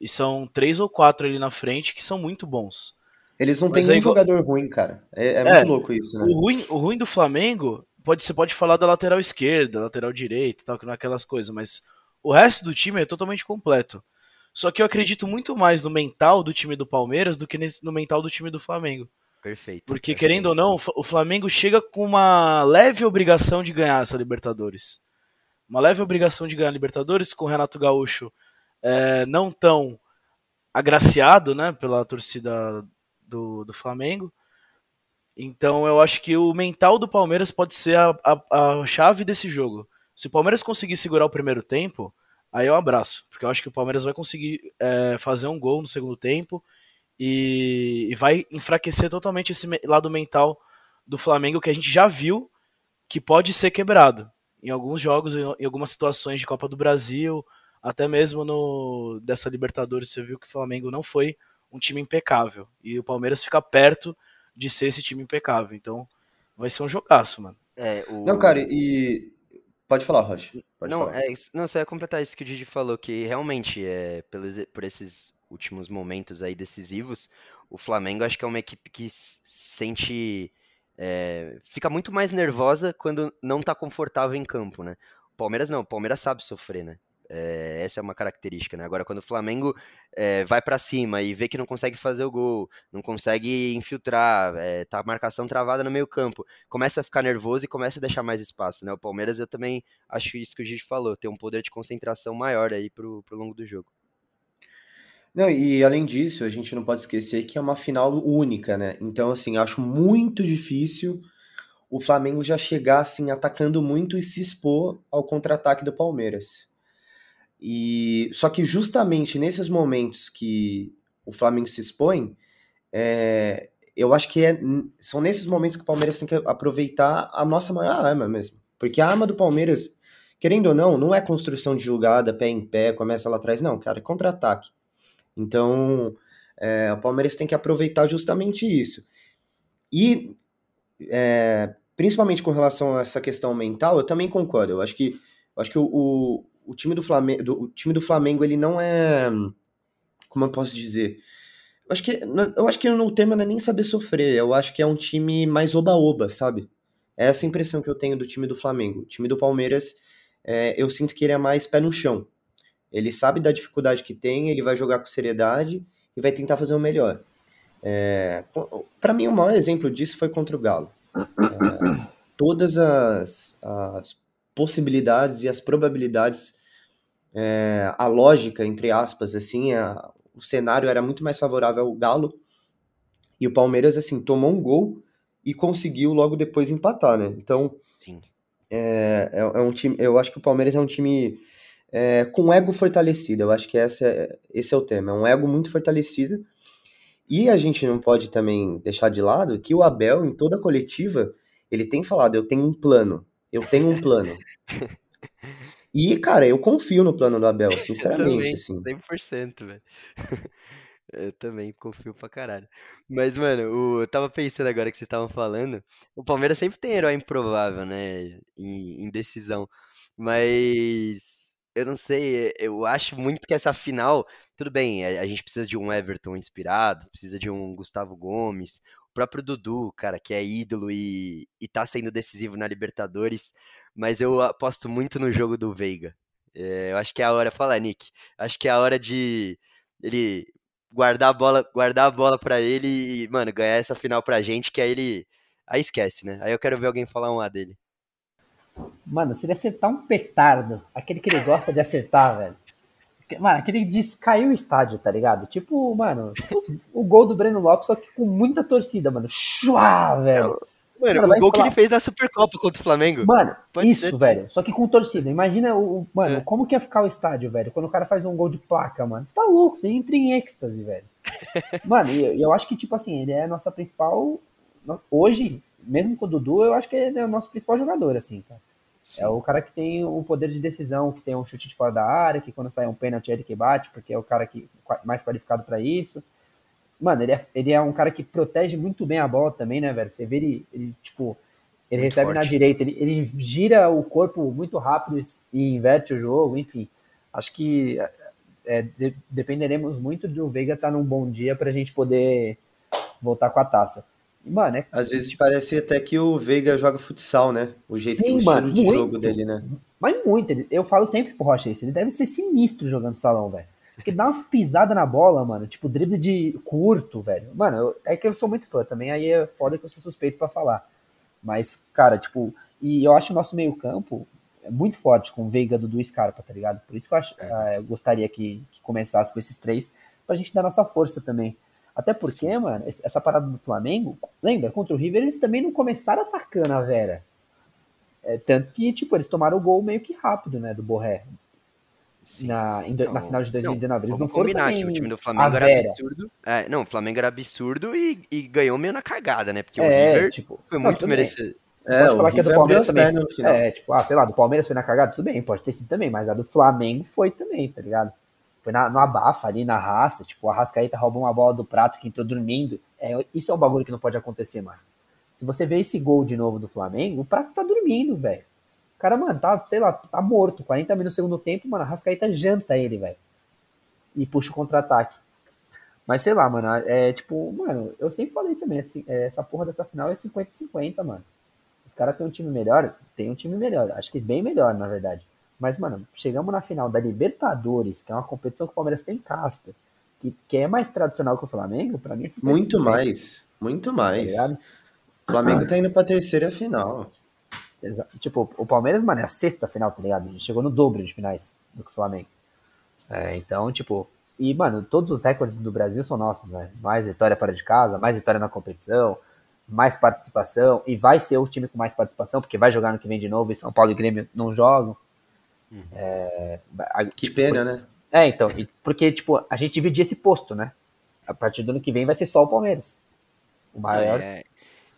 E são três ou quatro ali na frente que são muito bons. Eles não têm é um igual- jogador ruim, cara. É, é É, muito louco isso, né? O ruim, o ruim do Flamengo, pode, você pode falar da lateral esquerda, lateral direita tal, que não é aquelas coisas, mas o resto do time é totalmente completo. Só que eu acredito muito mais no mental do time do Palmeiras do que no mental do time do Flamengo. Perfeito. Porque, é querendo ou não, o Flamengo chega com uma leve obrigação de ganhar essa Libertadores. Uma leve obrigação de ganhar a Libertadores, com o Renato Gaúcho é, não tão agraciado né, pela torcida do, do Flamengo. Então eu acho que o mental do Palmeiras pode ser a, a, a chave desse jogo. Se o Palmeiras conseguir segurar o primeiro tempo, aí eu abraço. Porque eu acho que o Palmeiras vai conseguir é, fazer um gol no segundo tempo e, e vai enfraquecer totalmente esse lado mental do Flamengo que a gente já viu que pode ser quebrado em alguns jogos, em, em algumas situações de Copa do Brasil, até mesmo no dessa Libertadores, você viu que o Flamengo não foi um time impecável e o Palmeiras fica perto de ser esse time impecável. Então, vai ser um jogaço, mano. É, o... Não, cara, e. Pode falar, Rocha. Pode não, falar. é, não, só ia completar isso que o Didi falou, que realmente, é, pelos, por esses últimos momentos aí decisivos, o Flamengo acho que é uma equipe que sente. é, fica muito mais nervosa quando não tá confortável em campo, né? O Palmeiras não, o Palmeiras sabe sofrer, né? É, essa é uma característica, né? Agora, quando o Flamengo é, vai pra cima e vê que não consegue fazer o gol, não consegue infiltrar, é, tá a marcação travada no meio campo, começa a ficar nervoso e começa a deixar mais espaço, né? O Palmeiras eu também acho isso que o Gigi falou, tem um poder de concentração maior aí pro, pro longo do jogo. Não, e além disso, a gente não pode esquecer que é uma final única, né? Então, assim, acho muito difícil o Flamengo já chegar assim atacando muito e se expor ao contra-ataque do Palmeiras. E só que justamente nesses momentos que o Flamengo se expõe, é, eu acho que é- são nesses momentos que o Palmeiras tem que aproveitar a nossa maior arma mesmo. Porque a arma do Palmeiras, querendo ou não, não é construção de jogada, pé em pé, começa lá atrás, não, cara, é contra-ataque. Então, é, o Palmeiras tem que aproveitar justamente isso. E, é, principalmente com relação a essa questão mental, eu também concordo. Eu acho que, eu acho que o, o, o time do Flamengo, do, o time do Flamengo, ele não é, como eu posso dizer, eu acho que, eu acho que no tema não é nem saber sofrer, eu acho que é um time mais oba-oba, sabe? É essa impressão que eu tenho do time do Flamengo. O time do Palmeiras, é, eu sinto que ele é mais pé no chão. Ele sabe da dificuldade que tem, ele vai jogar com seriedade e vai tentar fazer o melhor. É, para mim, o maior exemplo disso foi contra o Galo. É, todas as, as, possibilidades e as probabilidades, é, a lógica, entre aspas, assim, a, o cenário era muito mais favorável ao Galo e o Palmeiras, assim, tomou um gol e conseguiu logo depois empatar, né? Então, é, é, é um time. Eu acho que o Palmeiras é um time é, com ego fortalecido. Eu acho que essa é, esse é o tema. É um ego muito fortalecido. E a gente não pode também deixar de lado que o Abel, em toda a coletiva, ele tem falado: eu tenho um plano. Eu tenho um plano. E, cara, eu confio no plano do Abel, sinceramente, assim. 100%, velho. Eu também confio pra caralho. Mas, mano, o, eu tava pensando agora que vocês estavam falando. O Palmeiras sempre tem herói improvável, né? Em, em decisão. Mas eu não sei, eu acho muito que essa final, tudo bem, a, a gente precisa de um Everton inspirado, precisa de um Gustavo Gomes, o próprio Dudu, cara, que é ídolo e, e tá sendo decisivo na Libertadores, mas eu aposto muito no jogo do Veiga. É, eu acho que é a hora, fala Nick, acho que é a hora de ele guardar a bola, guardar a bola para ele e, mano, ganhar essa final pra gente, que aí ele aí esquece, né? Aí eu quero ver alguém falar um A dele. Mano, se ele acertar um petardo, aquele que ele gosta de acertar, velho. Mano, aquele diz caiu o estádio, tá ligado? Tipo, mano, tipo o gol do Breno Lopes, só que com muita torcida, mano. Chua, velho. Mano, mano o gol falar... que ele fez na Supercopa contra o Flamengo. Mano, Pode isso, ser. velho. Só que com torcida. Imagina o. Mano, é. como que ia ficar o estádio, velho? Quando o cara faz um gol de placa, mano. Você tá louco, você entra em êxtase, velho. mano, eu, eu acho que, tipo assim, ele é a nossa principal. Hoje, mesmo com o Dudu, eu acho que ele é o nosso principal jogador, assim, cara. Sim. É o cara que tem o poder de decisão, que tem um chute de fora da área, que quando sai um pênalti é ele que bate, porque é o cara que mais qualificado para isso. Mano, ele é, ele é um cara que protege muito bem a bola também, né, velho? Você vê ele, ele tipo, ele muito recebe forte. na direita, ele, ele gira o corpo muito rápido e inverte o jogo, enfim. Acho que é, de, dependeremos muito do Veiga estar tá num bom dia para a gente poder voltar com a taça. Mano, é... Às vezes parece até que o Veiga joga futsal, né? O jeito, Sim, o mano, de muito, jogo dele, né? Mas muito. Eu falo sempre pro Rocha isso. Ele deve ser sinistro jogando salão, velho. Porque dá umas pisadas na bola, mano. Tipo, drible de curto, velho. Mano, eu, é que eu sou muito fã também. Aí é foda que eu sou suspeito para falar. Mas, cara, tipo... E eu acho o nosso meio campo muito forte com o Veiga, Dudu e Scarpa, tá ligado? Por isso que eu, acho, é. uh, eu gostaria que, que começasse com esses três. Pra gente dar nossa força também. Até porque, Sim. mano, essa parada do Flamengo, lembra? Contra o River, eles também não começaram atacando a Vera. É, tanto que, tipo, eles tomaram o gol meio que rápido, né, do Borré. Na, em, na final de 2019. Não, eles não foram combinar que o time do Flamengo era absurdo. É, não, o Flamengo era absurdo e, e, ganhou meio na cagada, né? Porque é, o River tipo, foi muito merecido. É, pode falar que é do Palmeiras também. É, tipo, ah, sei lá, do Palmeiras foi na cagada, tudo bem, pode ter sido também, mas a do Flamengo foi também, tá ligado? foi na, no abafa ali, na raça, tipo, a Rascaíta roubou uma bola do prato que entrou dormindo. É, isso é um bagulho que não pode acontecer, mano. Se você vê esse gol de novo do Flamengo, o prato tá dormindo, velho. O cara, mano, tá, sei lá, tá morto. 40 minutos no segundo tempo, mano, a Rascaíta janta ele, velho. E puxa o contra-ataque. Mas sei lá, mano, é tipo, mano, eu sempre falei também, assim, é, essa porra dessa final é 50-50, mano. Os caras têm um time melhor, tem um time melhor, acho que bem melhor, na verdade. Mas, mano, chegamos na final da Libertadores, que é uma competição que o Palmeiras tem casca, que, que é mais tradicional que o Flamengo, para mim é Muito mais, muito mais. Tá o Flamengo tá indo pra terceira final. Tipo, o Palmeiras, mano, é a sexta final, tá ligado? A gente chegou no dobro de finais do que o Flamengo. É, então, tipo, e, mano, todos os recordes do Brasil são nossos, né? Mais vitória fora de casa, mais vitória na competição, mais participação, e vai ser o time com mais participação, porque vai jogar no que vem de novo, e São Paulo e Grêmio não jogam. Uhum. É, a, que tipo, pena, né? É, então, porque, tipo, a gente dividia esse posto, né? A partir do ano que vem vai ser só o Palmeiras. O maior. É,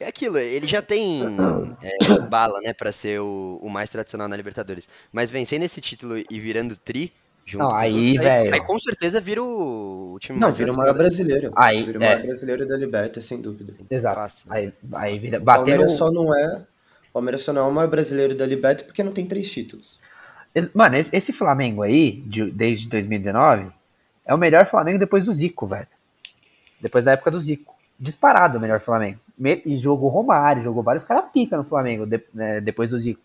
é aquilo, ele já tem é, bala, né, pra ser o, o, mais tradicional na Libertadores. Mas vencendo esse título e virando tri, junto não, aí, velho. Aí, com certeza vira o, o time não, vira o maior brasileiro. Aí, vira o maior é. brasileiro da Liberta, sem dúvida. Exato. Fácil, aí, aí vira. O Palmeiras só não é. O Palmeiras só não é o maior brasileiro da Liberta porque não tem três títulos. Mano, esse Flamengo aí, de, desde 2019, é o melhor Flamengo depois do Zico, velho. Depois da época do Zico. Disparado o melhor Flamengo. E jogou Romário, jogou vários caras pica no Flamengo de, né, depois do Zico.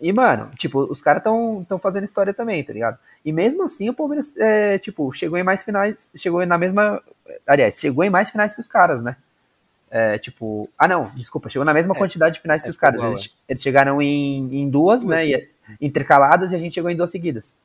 E, mano, tipo, os caras estão tão fazendo história também, tá ligado? E mesmo assim, o Palmeiras, é, tipo, chegou em mais finais, chegou na mesma. Aliás, chegou em mais finais que os caras, né? É, tipo. Ah, não, desculpa, chegou na mesma é, quantidade de finais que é os caras. Eles, eles, chegaram em, em duas, duas né? E, intercaladas e a gente chegou em duas seguidas.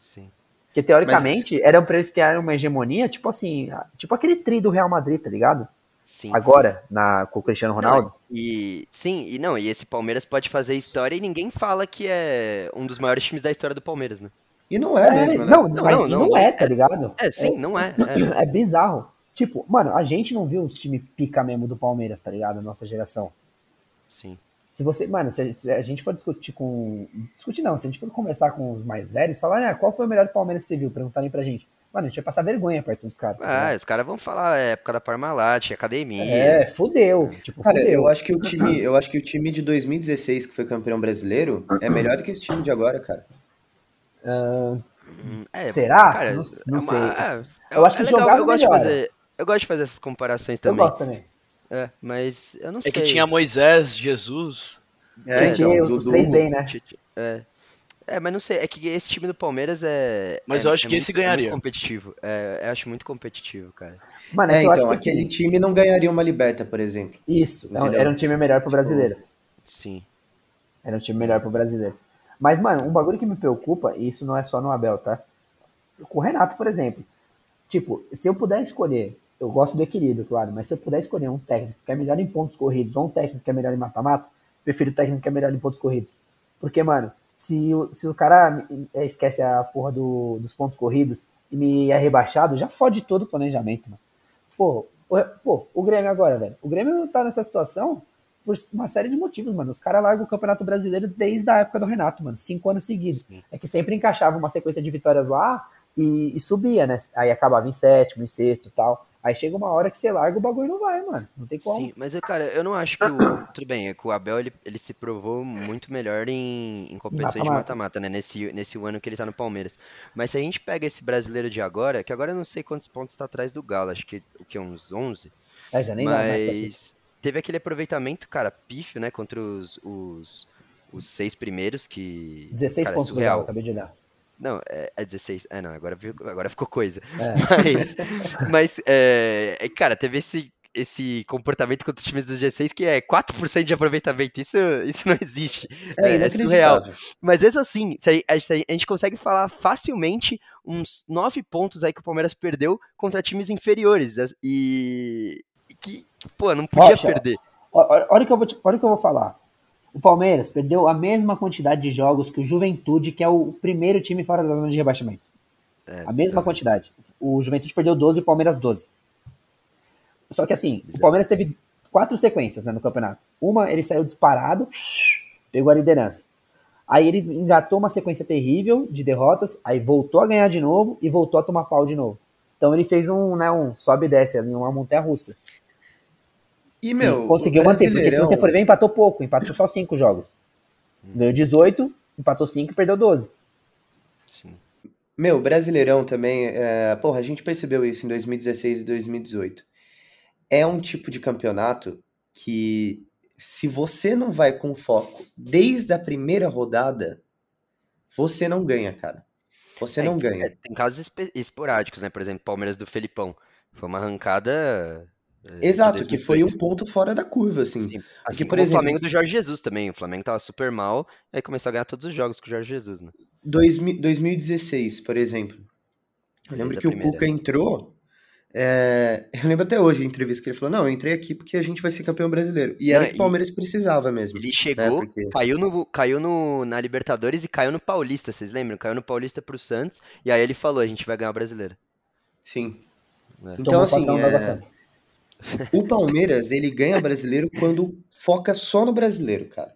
Sim. Porque teoricamente eram pra eles criarem uma hegemonia, tipo assim, tipo aquele tri do Real Madrid, tá ligado? Sim. Agora, na, com o Cristiano Ronaldo. Não, e sim, e não, e esse Palmeiras pode fazer história e ninguém fala que é um dos maiores times da história do Palmeiras, né? E não é, é mesmo, né? Não, não, não, não, não é, tá ligado? É, sim, é, não é, é. É bizarro. Tipo, mano, a gente não viu os times pica mesmo do Palmeiras, tá ligado? Nossa geração. Sim. Se você, mano, se, se, a gente for discutir com. Discutir não, se a gente for conversar com os mais velhos, falar, ah, qual foi o melhor Palmeiras que você viu? Perguntarem pra gente. Mano, a gente vai passar vergonha perto dos caras. Tá ah, os caras vão falar é, época da Parmalat, academia. É, fudeu. Tipo, cara, fudeu. eu acho que o time, eu acho que o time de 2016 que foi campeão brasileiro é melhor do que esse time de agora, cara. Hum, é, será? cara, não é não uma- sei. é, Eu acho que é legal, jogava eu gosto de fazer, eu gosto de fazer essas comparações Eu também. gosto também. É, mas eu não É sei. que tinha Moisés, Jesus. É, Tinha então, os três bem, né? É. É, mas não sei, é que esse time do Palmeiras é. Mas é- eu acho é que esse muito- é muito ganharia. competitivo. É, eu acho muito competitivo, cara. Mano, é, É, então, acho que aquele assim, time não ganharia uma liberta, por exemplo. Isso, não, era um time melhor pro brasileiro. Sim. Era um time melhor pro brasileiro. Mas, mano, um bagulho que me preocupa, e isso não é só no Abel, tá? Com o Renato, por exemplo. Tipo, se eu puder escolher, eu gosto do equilíbrio, claro, mas se eu puder escolher um técnico que é melhor em pontos corridos ou um técnico que é melhor em mata-mata, prefiro o técnico que é melhor em pontos corridos. Porque, mano, se o, se o cara é, esquece a porra do- dos pontos corridos e me é rebaixado, já fode todo o planejamento, mano. Pô, o, pô, o Grêmio agora, velho. O Grêmio tá nessa situação por uma série de motivos, mano. Os caras largam o Campeonato Brasileiro desde a época do Renato, mano. Cinco anos seguidos. Sim. É que sempre encaixava uma sequência de vitórias lá e, e subia, né? Aí acabava em sétimo, em sexto e tal. Aí chega uma hora que você larga o bagulho não vai, mano. Não tem como. Sim, mas cara, eu não acho que o. Tudo bem, é que o Abel ele, ele se provou muito melhor em, em competições de mata-mata. né? Nesse, nesse ano que ele tá no Palmeiras. Mas se a gente pega esse brasileiro de agora, que agora eu não sei quantos pontos tá atrás do Galo, acho que o que, uns 11. É, já nem Mas teve aquele aproveitamento, cara, pífio, né? Contra os, os, os seis primeiros, que. 16 cara, é pontos do surreal. Galo, acabei de olhar. Não, é, é 16. É, não, agora, agora ficou coisa. É. Mas, mas é, é, cara, teve esse, esse comportamento contra times do G6 que é 4% de aproveitamento. Isso, isso não existe. É, É, é surreal. Mas mesmo assim, a, gente consegue falar facilmente uns 9 pontos aí que o Palmeiras perdeu contra times inferiores. E, que, pô, não podia perder. Olha o que eu vou te- olha o que eu vou falar. O Palmeiras perdeu a mesma quantidade de jogos que o Juventude, que é o primeiro time fora da zona de rebaixamento. É, a mesma bizarro. quantidade. O Juventude perdeu 12 e o Palmeiras 12. Só que assim, o. Palmeiras teve quatro sequências né, no campeonato. Uma, ele saiu disparado, pegou a liderança. Aí ele engatou uma sequência terrível de derrotas, aí voltou a ganhar de novo e voltou a tomar pau de novo. Então ele fez um, né, um sobe e desce ali, uma montanha russa. E, que meu, conseguiu manter, porque se você for ver, empatou pouco, empatou só cinco jogos. Ganhou 18, empatou 5 e perdeu 12. Sim. Meu, Brasileirão também, é, porra, a gente percebeu isso em 2016 e 2018. É um tipo de campeonato que, se você não vai com foco desde a primeira rodada, você não ganha, cara. Você É, não é, ganha. tem casos esporádicos, né? Por exemplo, Palmeiras do Felipão. Foi uma arrancada. É, Exato, que foi um 2018. ponto fora da curva, assim. Sim, assim por exemplo- o Flamengo do Jorge Jesus também. O Flamengo tava super mal, aí começou a ganhar todos os jogos com o Jorge Jesus, né? 2000 2016, por exemplo. Eu lembro Desde que o primeira. Cuca entrou. é, eu lembro até hoje a entrevista que ele falou: Não, eu entrei aqui porque a gente vai ser campeão brasileiro. E era o que o Palmeiras precisava mesmo. Ele chegou, porque- caiu, no, caiu no, na Libertadores e caiu no Paulista, vocês lembram? Caiu no Paulista pro Santos, e aí ele falou, a gente vai ganhar o brasileiro. Sim. É. Então, Tomou assim, é. O Palmeiras, ele ganha brasileiro quando foca só no brasileiro, cara.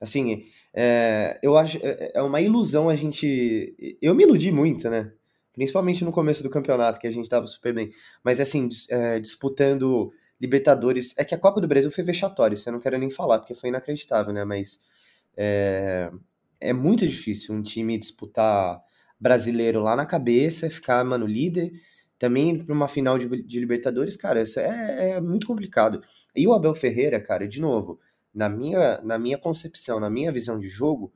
Assim, é, eu acho. É é uma ilusão a gente. Eu me iludi muito, né? Principalmente no começo do campeonato, que a gente tava super bem. Mas, assim, é, disputando Libertadores. É que a Copa do Brasil foi vexatória, isso eu não quero nem falar, porque foi inacreditável, né? Mas. É, é muito difícil um time disputar brasileiro lá na cabeça, ficar, mano, líder também pra uma final de, de Libertadores, cara, isso é, é muito complicado. E o Abel Ferreira, cara, de novo, na minha, na minha concepção, na minha visão de jogo,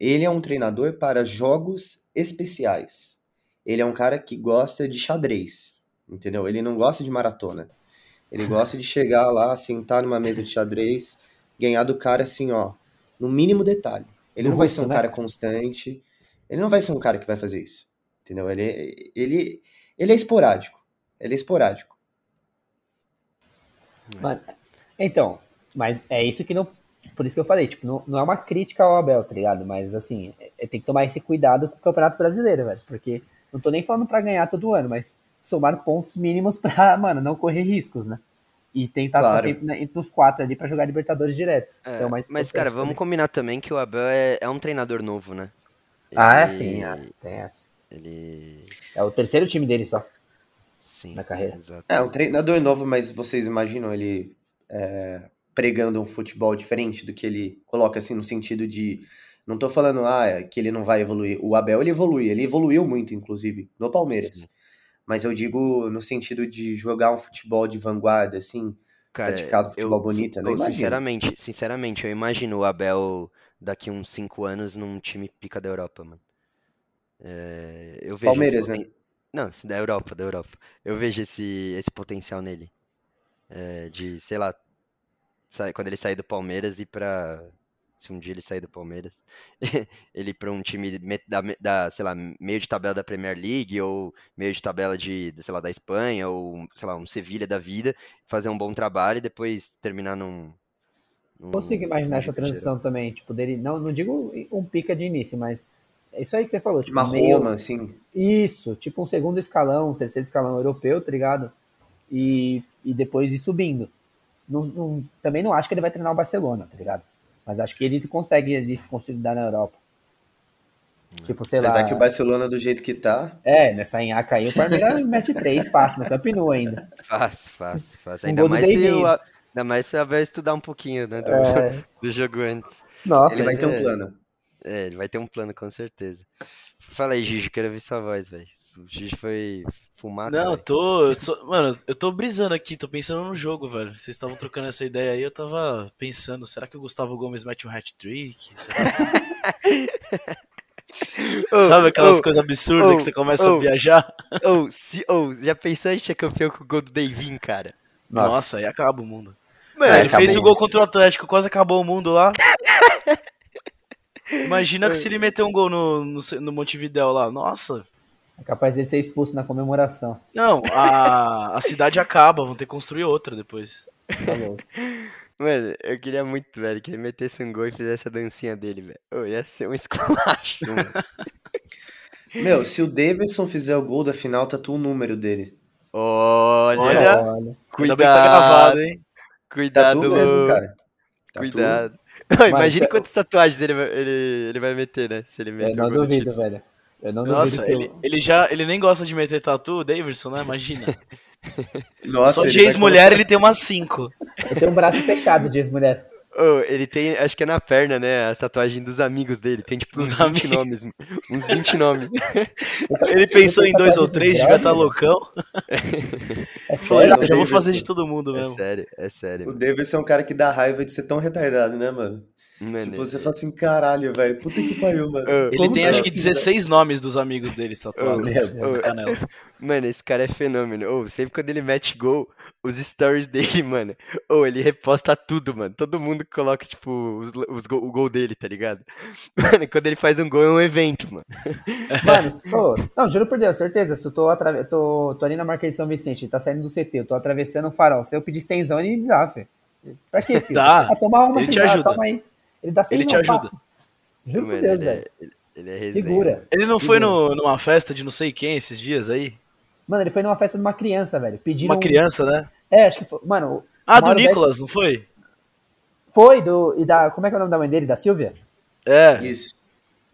ele é um treinador para jogos especiais. Ele é um cara que gosta de xadrez, entendeu? Ele não gosta de maratona. Ele gosta de chegar lá, sentar numa mesa de xadrez, ganhar do cara assim, ó, no mínimo detalhe. Ele não vai ser um né? cara constante, ele não vai ser um cara que vai fazer isso, entendeu? Ele, ele, ele é esporádico. Ele é esporádico. Mano, então, mas é isso que não. Por isso que eu falei, tipo, não, não é uma crítica ao Abel, tá ligado? Mas assim, é, tem que tomar esse cuidado com o Campeonato Brasileiro, velho. Porque não tô nem falando pra ganhar todo ano, mas somar pontos mínimos pra, mano, não correr riscos, né? E tentar Claro. sempre né, entre os quatro ali pra jogar Libertadores direto. É, é mas, cara, vamos também. combinar também que o Abel é, é um treinador novo, né? Ah, é sim, ah, tem essa. Ele. É o terceiro time dele só. Sim, Na carreira. Exato. É, um treinador novo, mas vocês imaginam ele é, pregando um futebol diferente do que ele coloca, assim, no sentido de Não tô falando ah, que ele não vai evoluir. O Abel ele evolui, ele evoluiu muito, inclusive, no Palmeiras. Sim. Mas eu digo no sentido de jogar um futebol de vanguarda, assim, Cara, praticado futebol bonito, eu não eu, imagino. sinceramente, sinceramente, eu imagino o Abel daqui uns 5 anos num time pica da Europa, mano. É, eu vejo Palmeiras, esse né? Não, da Europa, da Europa. Eu vejo esse, esse potencial nele. É, de, sei lá, quando ele sair do Palmeiras e pra. Se um dia ele sair do Palmeiras, ele ir pra um time me- da, da, sei lá, meio de tabela da Premier League, ou meio de tabela de, sei lá, da Espanha, ou, sei lá, um Sevilha da vida, fazer um bom trabalho e depois terminar num. num Consigo imaginar essa transição também, tipo, dele, não, não digo um pica de início, mas é isso aí que você falou, tipo, Uma meio, Roma, assim. isso, tipo um segundo escalão, um terceiro escalão europeu, tá ligado? E, e depois ir subindo. Não, não- também não acho que ele vai treinar o Barcelona, tá ligado? Mas acho que ele consegue ali se consolidar na Europa. Tipo, sei Apesar lá. que o Barcelona, do jeito que tá, É, nessa enhaca aí, o Palmeiras mete três fácil no Camp Nou ainda. Fácil, fácil, fácil. Um Ainda mais se o, ainda mais se Abel estudar um pouquinho, né, do, É, do jogo antes. nossa, ele vai ter um é- plano. É, ele vai ter um plano, com certeza. Fala aí, Gigi, quero ver sua voz, velho. O Gigi foi fumado, Não, tô, eu tô- Mano, eu tô brisando aqui, tô pensando no jogo, velho. Vocês estavam trocando essa ideia aí, eu tava pensando, será que o Gustavo Gomes mete um hat-trick? Sabe aquelas ô, coisas absurdas ô, que você começa a viajar? ô, se, ô, já pensou em ser campeão com o gol do Davin, cara? Nossa, aí acaba o mundo. Mano, É, ele fez o gol contra o Atlético, quase acabou o mundo lá. Imagina que se ele meter um gol no, no, no Montevidéu lá. Nossa. é capaz de ser expulso na comemoração. Não, a, a cidade acaba, vão ter que construir outra depois. Tá louco. Mano, eu queria muito, velho, que ele metesse um gol e fizesse a dancinha dele, velho. Ô, ia ser um esculacho, mano. Meu, se o Davidson fizer o gol da final, tatua o número dele. Olha, Olha. Olha. Ainda bem que cuidado, tá gravado, hein? cuidado, Tatua mesmo, cara. Tatua. cuidado. Ô, Imagina eu- quantas tatuagens ele vai, ele, ele vai meter, né? Se ele Eu meter o não duvido, título. velho. Eu não Nossa, duvido ele, ele já. Ele nem gosta de meter tatu, Davidson, né? Imagina. Nossa, Só de ex-mulher ele tem umas 5. eu tenho um braço fechado de ex-mulher. Ô, ele tem, acho que é na perna, né? A tatuagem dos amigos dele. Tem tipo uns Dos 20 amigos. nomes. Uns 20 nomes. Ele pensou em dois ou três, devia estar brother? loucão. É sério. eu já vou fazer de todo mundo É mesmo. sério, é sério. O Davidson é um cara que dá raiva de ser tão retardado, né, mano? Mano, Tipo, você fala assim, caralho, velho, puta que pariu, mano. Ele Como tem que acho é que assim, 16 nomes dos amigos dele tatuados. Na canela. Mano, esse cara é fenômeno. Ô, sempre quando ele mete gol, os stories dele, mano. Ô, ele reposta tudo, mano. Todo mundo coloca, tipo, os, os gol- o gol dele, tá ligado? Mano, quando ele faz um gol é um evento, mano. Mano, pô, não, juro por Deus, certeza. Se eu tô, atrave... tô, tô ali na Marquês de São Vicente, tá saindo do CT, eu tô atravessando o farol. Se eu pedir 100, ele me dá, filho. Pra quê, filho? Dá. Ah, tomar uma Ele te cidade, ajuda. toma aí. Ele dá 100 Ele te não, ajuda. fácil. Juro por Deus, ele velho. é, ele, ele é resenha. Figura. Ele não foi no, numa festa de não sei quem esses dias aí? Mano, ele foi numa festa de uma criança, velho. Pediram. Uma criança, né? É, acho que foi. Mano. Ah, do Nicolas, não foi? Foi, do. E da. Como é que é o nome da mãe dele? Da Silvia? É. Isso.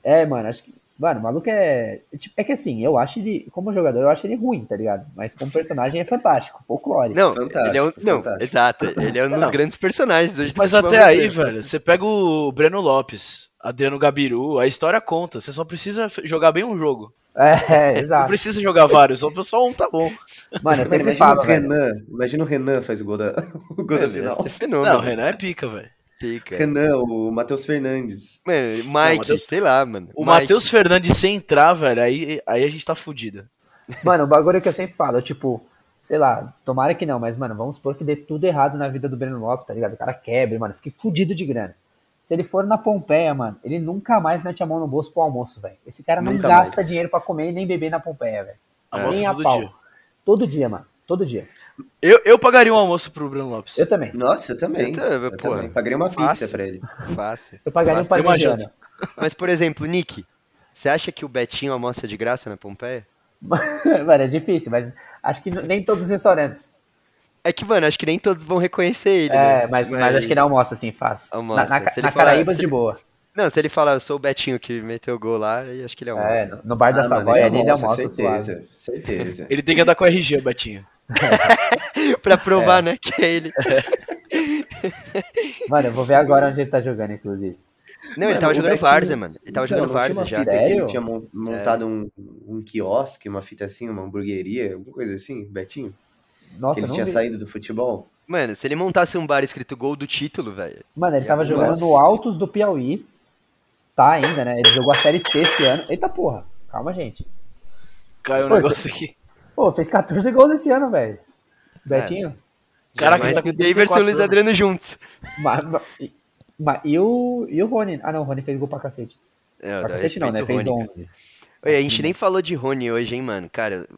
É, mano, acho que. Mano, o maluco é. tipo, É que assim, eu acho ele. Como jogador, eu acho ele ruim, tá ligado? Mas como personagem é fantástico, folclore. Não, Fantástico, ele é um, não, fantástico. exato. Ele é um dos Não. grandes personagens hoje Mas até aí, velho, você pega o Breno Lopes, Adriano Gabiru, a história conta. Você só precisa jogar bem um jogo. É, Não exato. precisa jogar vários, só- um tá bom. Mano, eu Mano, sempre imagina falo, o velho. Renan. Imagina o Renan faz o gol da, o gol da Mano, final. é fenômeno. Não, o Renan é pica, velho. Pica. Renan, o Matheus Fernandes. Mano, Mike, Matheus- sei lá, mano. O. Matheus Fernandes sem entrar, velho, aí, aí a gente tá fudido. Mano, o bagulho que eu sempre falo, tipo, sei lá, tomara que não, mas, mano, vamos supor que dê tudo errado na vida do Breno Lopes, tá ligado? O cara quebre, mano, fique fudido de grana. Se ele for na Pompeia, mano, ele nunca mais mete a mão no bolso pro almoço, velho. Esse cara não Nunca gasta mais. dinheiro pra comer e nem beber na Pompeia, velho. Almoço Nem a todo pau. dia. Todo dia, mano. Todo dia. Eu, eu pagaria um almoço pro Breno Lopes. Eu também. Nossa, eu também. Eu Eu porra. também. Paguei uma pizza Fácil. pra ele. Fácil. Eu pagaria um Fácil. Tem uma parmegiano. Mas, por exemplo, Nick, você acha que o Betinho almoça de graça na Pompeia? mano, é difícil, mas acho que nem todos os restaurantes. É que, mano, acho que nem todos vão reconhecer ele, É, né? mas, mas acho que ele almoça assim, fácil. Almoça. Na, na, Se ele na falar- Caraíbas de ele- boa. Não, se ele falar, eu sou o Betinho que meteu o gol lá, acho que ele almoça. É, no- bar da Ah, Savoia ali ele almoça certeza, suave. certeza. Ele tem que andar com o RG, o Betinho. pra provar, né, que é ele. Mano, eu vou ver agora onde ele tá jogando, inclusive. Não, ele Mano, tava o jogando Betinho- Várzea, mano. Ele tava Então, jogando uma já. fita que ele tinha mon- montado um, um quiosque, uma fita assim, uma hamburgueria, alguma coisa assim, Betinho? Que Nossa, ele não tinha vi. saído do futebol? Mano, se ele montasse um bar escrito gol do título, velho. Mano, ele tava Nossa. jogando no Altos do Piauí. Tá ainda, né? Ele jogou a Série C esse ano. Eita porra. Calma, gente. Caiu um Pô, negócio aqui. Pô, fez 14 gols esse ano, velho. Betinho. Caraca, mais ele tá que o Daverson e o Luiz 34 Adriano juntos. Ma- ma- e- ma- e, o, e o Rony? Ah, não, o Rony fez gol pra cacete. É, Pra cacete não, né? Fez Rony, cara. 11. Oi, a gente nem falou de Rony hoje, hein, mano. Cara,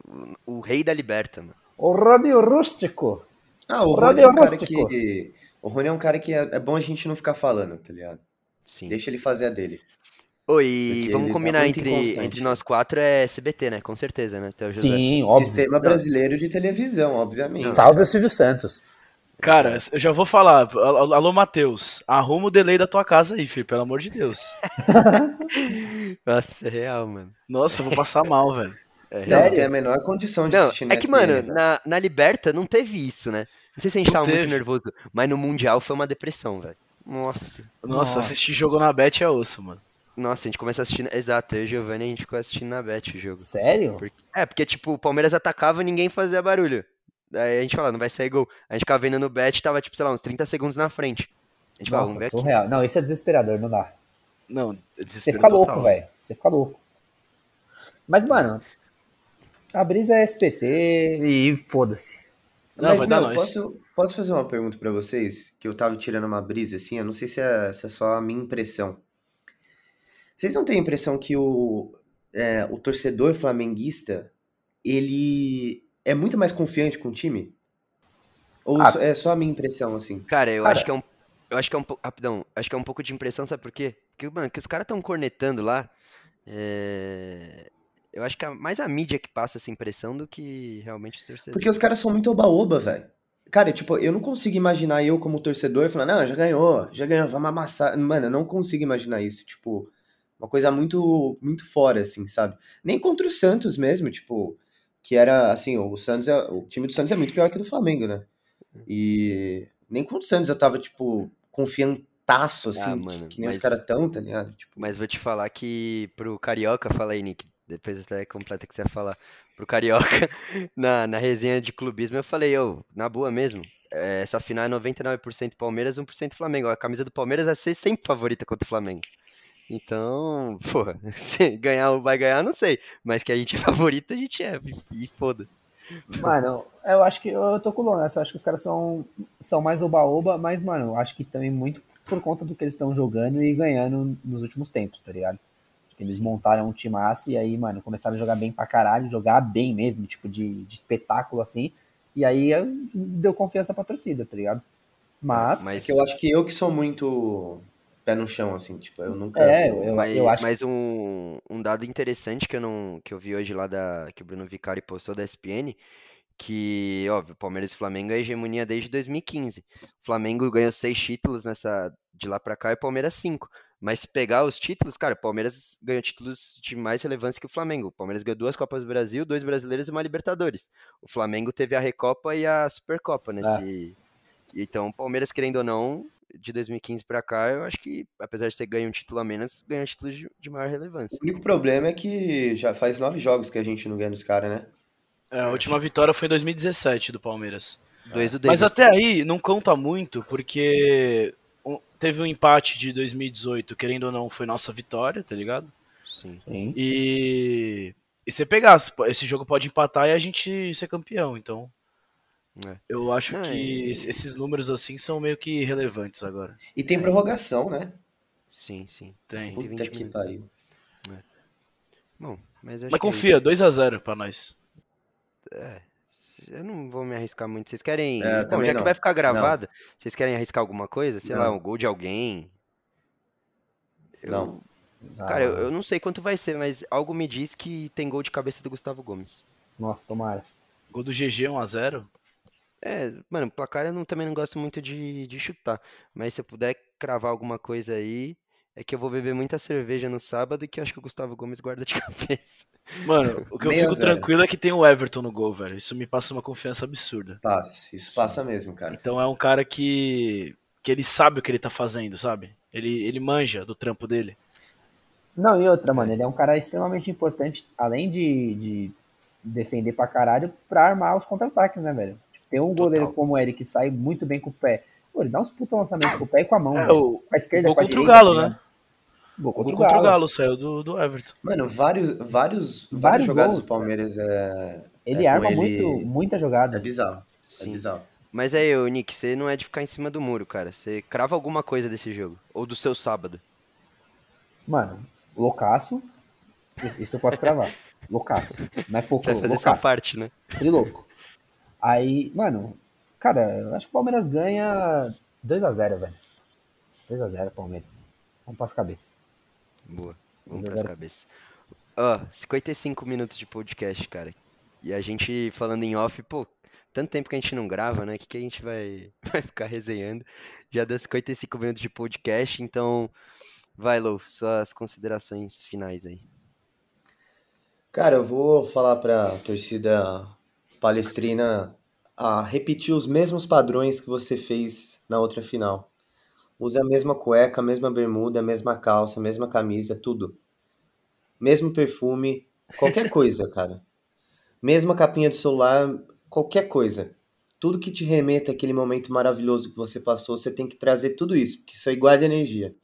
o, o rei da liberta, mano. O Rony Rústico. Ah, o O Rony é um cara Rústico. que. O Rony é um cara que é, é bom a gente não ficar falando, tá ligado? Sim. Deixa ele fazer a dele. Oi, Porque vamos tá combinar muito entre, entre nós quatro é SBT, né? Com certeza, né? Sim, óbvio. Sistema brasileiro de televisão, obviamente. Salve o Silvio Santos. Cara, eu já vou falar. Alô, Matheus. Arruma o delay da tua casa aí, filho, pelo amor de Deus. Nossa, é real, mano. Nossa, eu vou passar mal, velho. Não, Sério? tem a menor condição de Não, assistir no é que, mano, na, na Liberta não teve isso, né? Não sei se a gente Não tava muito teve. nervoso, mas no Mundial foi uma depressão, velho. Nossa. Nossa, Nossa. assistir jogo na Bet é osso, mano. Nossa, a gente começa assistindo. Exato, eu e o Giovanni a gente ficou assistindo na Bet o jogo. Sério? Porque- É, porque, tipo, o Palmeiras atacava e ninguém fazia barulho. Daí a gente falava, não vai sair gol. A gente ficava vendo no Bet, tava, tipo, sei lá, uns 30 segundos na frente. A gente falava, Nossa, vamos ver aqui. surreal. Não, isso é desesperador, não dá. Não, é Você fica louco, velho. Você fica louco. Mas, mano, a brisa é SPT e foda-se. Não, Mas, mano, nós. posso, posso fazer uma pergunta pra vocês? Que eu tava tirando uma brisa assim, eu não sei se é, se é só a minha impressão. Vocês não têm a impressão que o, é, o torcedor flamenguista, ele é muito mais confiante com o time? Ou Ah. é só a minha impressão, assim? Cara, eu Cara- acho que é um. Eu acho que é um pouco. Rapidão, acho que é um pouco de impressão, sabe por quê? Porque, mano, que os caras tão cornetando lá. é, Eu acho que é mais a mídia que passa essa impressão do que realmente os torcedores. Porque os caras são muito oba-oba, velho. Cara, tipo, eu não consigo imaginar eu como torcedor falando, não, já ganhou, já ganhou, vamos amassar. Mano, eu não consigo imaginar isso. Tipo, uma coisa muito, muito fora, assim, sabe? Nem contra o Santos mesmo, tipo, que era, assim, o Santos, é, o time do Santos é muito pior que o do Flamengo, né? E nem contra o Santos eu tava, tipo, confiantaço, assim, Ah, que- mano, que nem mas- os caras tão, tá ligado? Tipo, Mas vou te falar que pro Carioca, fala aí, Nick. Depois até completa que você ia falar. Pro Carioca, na, na resenha de clubismo, eu falei, ô, na boa mesmo. é, Essa final é 99% Palmeiras, 1% Flamengo. A camisa do Palmeiras vai ser sempre favorita contra o Flamengo. Então, porra, se ganhar ou vai ganhar, não sei. Mas que a gente é favorito, a gente é. E, foda-se. Mano, eu acho que eu tô com o né? Eu acho que os caras são, são mais oba-oba, mas, mano, eu acho que também muito por conta do que eles estão jogando e ganhando nos últimos tempos, tá ligado? Acho que eles montaram um timaço e aí, mano, começaram a jogar bem pra caralho, jogar bem mesmo, tipo de, de espetáculo assim. E aí deu confiança pra torcida, tá ligado? Mas. Mas- é que eu acho que eu que sou muito pé no chão, assim, tipo, eu nunca. É, eu, mas, eu acho mas um, um dado interessante que eu não que eu vi hoje lá da que o Bruno Vicari postou da SPN, que, óbvio, Palmeiras e Flamengo é a hegemonia desde 2015. O Flamengo ganhou seis títulos nessa de lá pra cá e o Palmeiras cinco. Mas se pegar os títulos, cara, o Palmeiras ganhou títulos de mais relevância que o Flamengo. O Palmeiras ganhou duas Copas do Brasil, dois brasileiros e uma Libertadores. O Flamengo teve a Recopa e a Supercopa nesse. Então, o Palmeiras, querendo ou não, de 2015 pra cá, eu acho que, apesar de você ganhar um título a menos, ganha títulos de, de maior relevância. O único problema é que já faz nove jogos que a gente não ganha dos caras, né? É, a última vitória foi em 2017 do Palmeiras. Dois do Mas Davidson. até aí não conta muito, porque teve um empate de 2018, querendo ou não, foi nossa vitória, tá ligado? Sim. Sim. E, e você pegar, esse jogo pode empatar e a gente ser campeão, então É. eu acho Não, que e- es- esses números assim são meio que relevantes agora. E tem prorrogação, né? Sim, sim. Tem. 120 Puta que minutos. pariu. Bom, mas acho Mas que é confia, 2 a 0 pra nós. É, eu não vou me arriscar muito. Vocês querem. É, Bom, também já que não. vai ficar gravado, vocês querem arriscar alguma coisa? Sei lá, Não. um gol de alguém? Eu- Não. Cara, eu, Ah, eu não sei quanto vai ser, mas algo me diz que tem gol de cabeça do Gustavo Gomes. Nossa, tomara. Gol do GG 1 a 0 É, mano, placar eu não- também não gosto muito de, de chutar. Mas se eu puder cravar alguma coisa aí, é que eu vou beber muita cerveja no sábado e que eu acho que o Gustavo Gomes guarda de cabeça. Mano, o que eu Meio fico zero. tranquilo é que tem o Everton no gol, velho. Isso me passa uma confiança absurda. Passa. Isso passa mesmo, cara. Então é um cara que que ele sabe o que ele tá fazendo, sabe? Ele, ele manja do trampo dele. Não, e outra, mano, ele é um cara extremamente importante, além de, de defender pra caralho, pra armar os contra-ataques, né, velho? Tem um goleiro Total. como ele que sai muito bem com o pé. Pô, ele dá uns puta lançamentos com o pé e com a mão, É, velho. o, Com a esquerda, gol com a contra o direita, Galo, tá né? ligado? Gol O contra, gol contra o Galo saiu do, do Everton. Mano, vários, vários, vários, Vários jogadas gols, do Palmeiras é. Ele é arma ele- muito, muita É jogada. bizarro. É Sim. bizarro. Mas aí, ô Nick, você não é de ficar em cima do muro, cara. Você crava alguma coisa desse jogo. Ou do seu sábado. Mano, loucaço. Isso, isso eu posso cravar. Loucaço. Não é pouco, Você vai fazer loucaço. sua parte, né? Trilouco. Aí, mano, cara, eu acho que o Palmeiras ganha 2x0, velho. 2x0, Palmeiras. Vamos pras cabeças. Boa. Vamos pras zero. cabeças. Ó, 55 minutos de podcast, cara. E a gente falando em off, pô, tanto tempo que a gente não grava, né? O que, que a gente vai, vai ficar resenhando? Já deu 55 minutos de podcast, então vai, Lou, suas considerações finais aí. Cara, eu vou falar pra torcida palestrina a repetir os mesmos padrões que você fez na outra final. Use a mesma cueca, a mesma bermuda, a mesma calça, a mesma camisa, tudo. Mesmo perfume, qualquer coisa, cara. Mesma capinha do celular, qualquer coisa. Tudo que te remeta àquele momento maravilhoso que você passou, você tem que trazer tudo isso, porque isso aí guarda energia.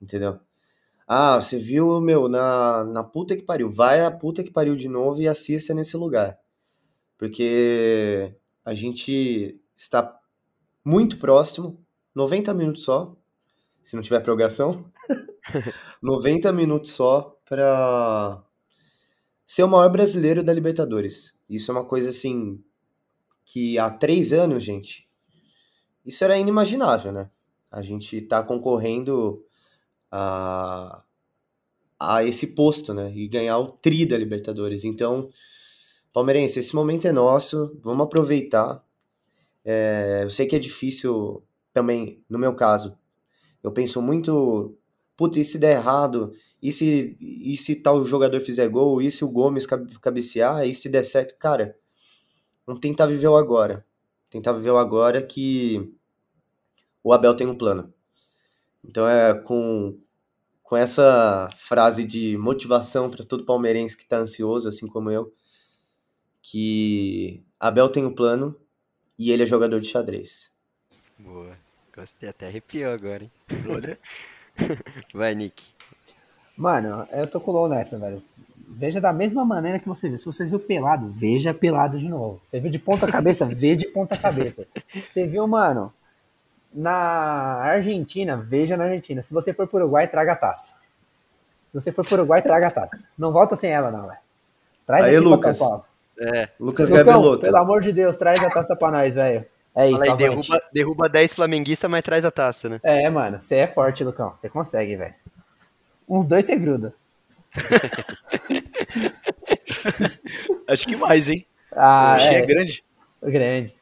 Entendeu? Ah, você viu, meu, na, na puta que pariu. Vai a puta que pariu de novo e assista nesse lugar. Porque a gente está muito próximo, 90 minutos só, se não tiver prorrogação. 90 minutos só para ser o maior brasileiro da Libertadores. Isso é uma coisa assim que há três anos, gente, isso era inimaginável, né? A gente tá concorrendo a, a esse posto, né? E ganhar o tri da Libertadores. Então, palmeirense, esse momento é nosso, vamos aproveitar. É, eu sei que é difícil também, no meu caso, eu penso muito, puta, e se der errado? E se, e se tal jogador fizer gol? E se o Gomes cabe- cabecear? E se der certo? Cara, vamos tentar viver o agora. Tentar viver o agora que o Abel tem um plano. Então é com, com essa frase de motivação para todo palmeirense que está ansioso, assim como eu, que Abel tem um plano e ele é jogador de xadrez. Boa. Gostei, até arrepiou agora, hein? Vai, Nick. Mano, eu tô com o nessa, velho. Veja da mesma maneira que você viu. Se você viu pelado, veja pelado de novo. Você viu de ponta cabeça, vê de ponta cabeça. Você viu, mano, na Argentina, veja na Argentina. Se você for pro Uruguai, traga a taça. Se você for pro Uruguai, traga a taça. Não volta sem ela, não, velho. Traz Aí, aqui Lucas. pra São Paulo. É, Lucas Lucão, Gabeloto. pelo amor de Deus, traz a taça pra nós, velho. É isso, fala aí, derruba, derruba 10 flamenguistas, mas traz a taça, né? É, mano, você é forte, Lucão. Você consegue, velho. Uns dois você gruda. Acho que mais, hein? Ah, Achei é, grande. grande.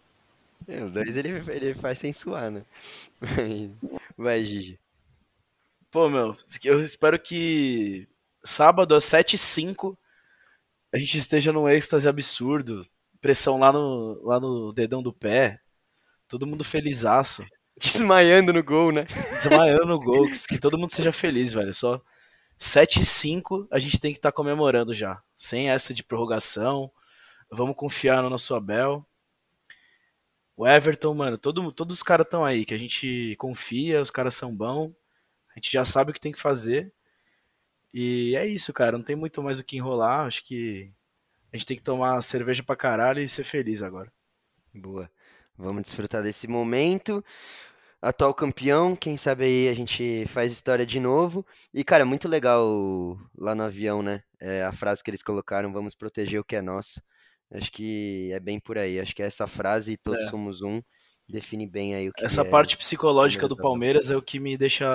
É, os dois ele, ele faz sem suar, né? Vai, Gigi. Pô, meu, eu espero que sábado às 7h05 a gente esteja num êxtase absurdo. Pressão lá no, lá no dedão do pé. Todo mundo felizaço. Desmaiando no gol, né? Desmaiando no gol. Que todo mundo seja feliz, velho. Só 7 e 5 a gente tem que estar comemorando já. Sem essa de prorrogação. Vamos confiar no nosso Abel. O Everton, mano, todo, todos os caras estão aí, que a gente confia, os caras são bons. A gente já sabe o que tem que fazer. E é isso, cara. Não tem muito mais o que enrolar. Acho que a gente tem que tomar cerveja pra caralho e ser feliz agora. Boa. Vamos desfrutar desse momento. Atual campeão, quem sabe aí a gente faz história de novo. E, cara, muito legal lá no avião, né? É, a frase que eles colocaram, vamos proteger o que é nosso. Acho que é bem por aí. Acho que essa frase, todos É. somos um, define bem aí o que Essa é parte psicológica do Palmeiras é o que me deixa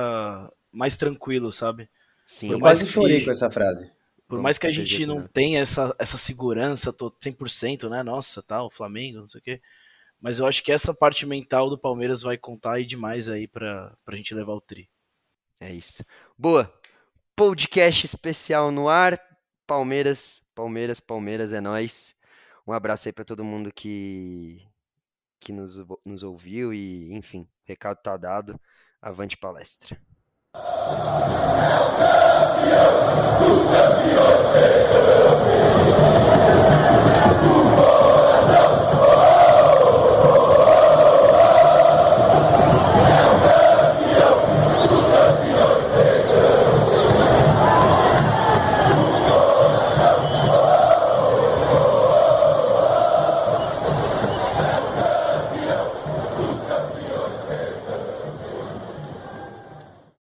mais tranquilo, sabe? Sim, Eu Por mais quase que- chorei com essa frase. Por Vamos mais que a gente o que não nós- tenha essa, essa segurança to- 100%, né? Nossa, tal, Flamengo, não sei o quê. Mas eu acho que essa parte mental do Palmeiras vai contar aí demais aí pra, pra gente levar o tri. É isso. Boa. Podcast especial no ar. Palmeiras, Palmeiras, Palmeiras é nós. Um abraço aí pra todo mundo que que nos, nos ouviu e, enfim, recado tá dado. Avante palestra campeão dos campeões!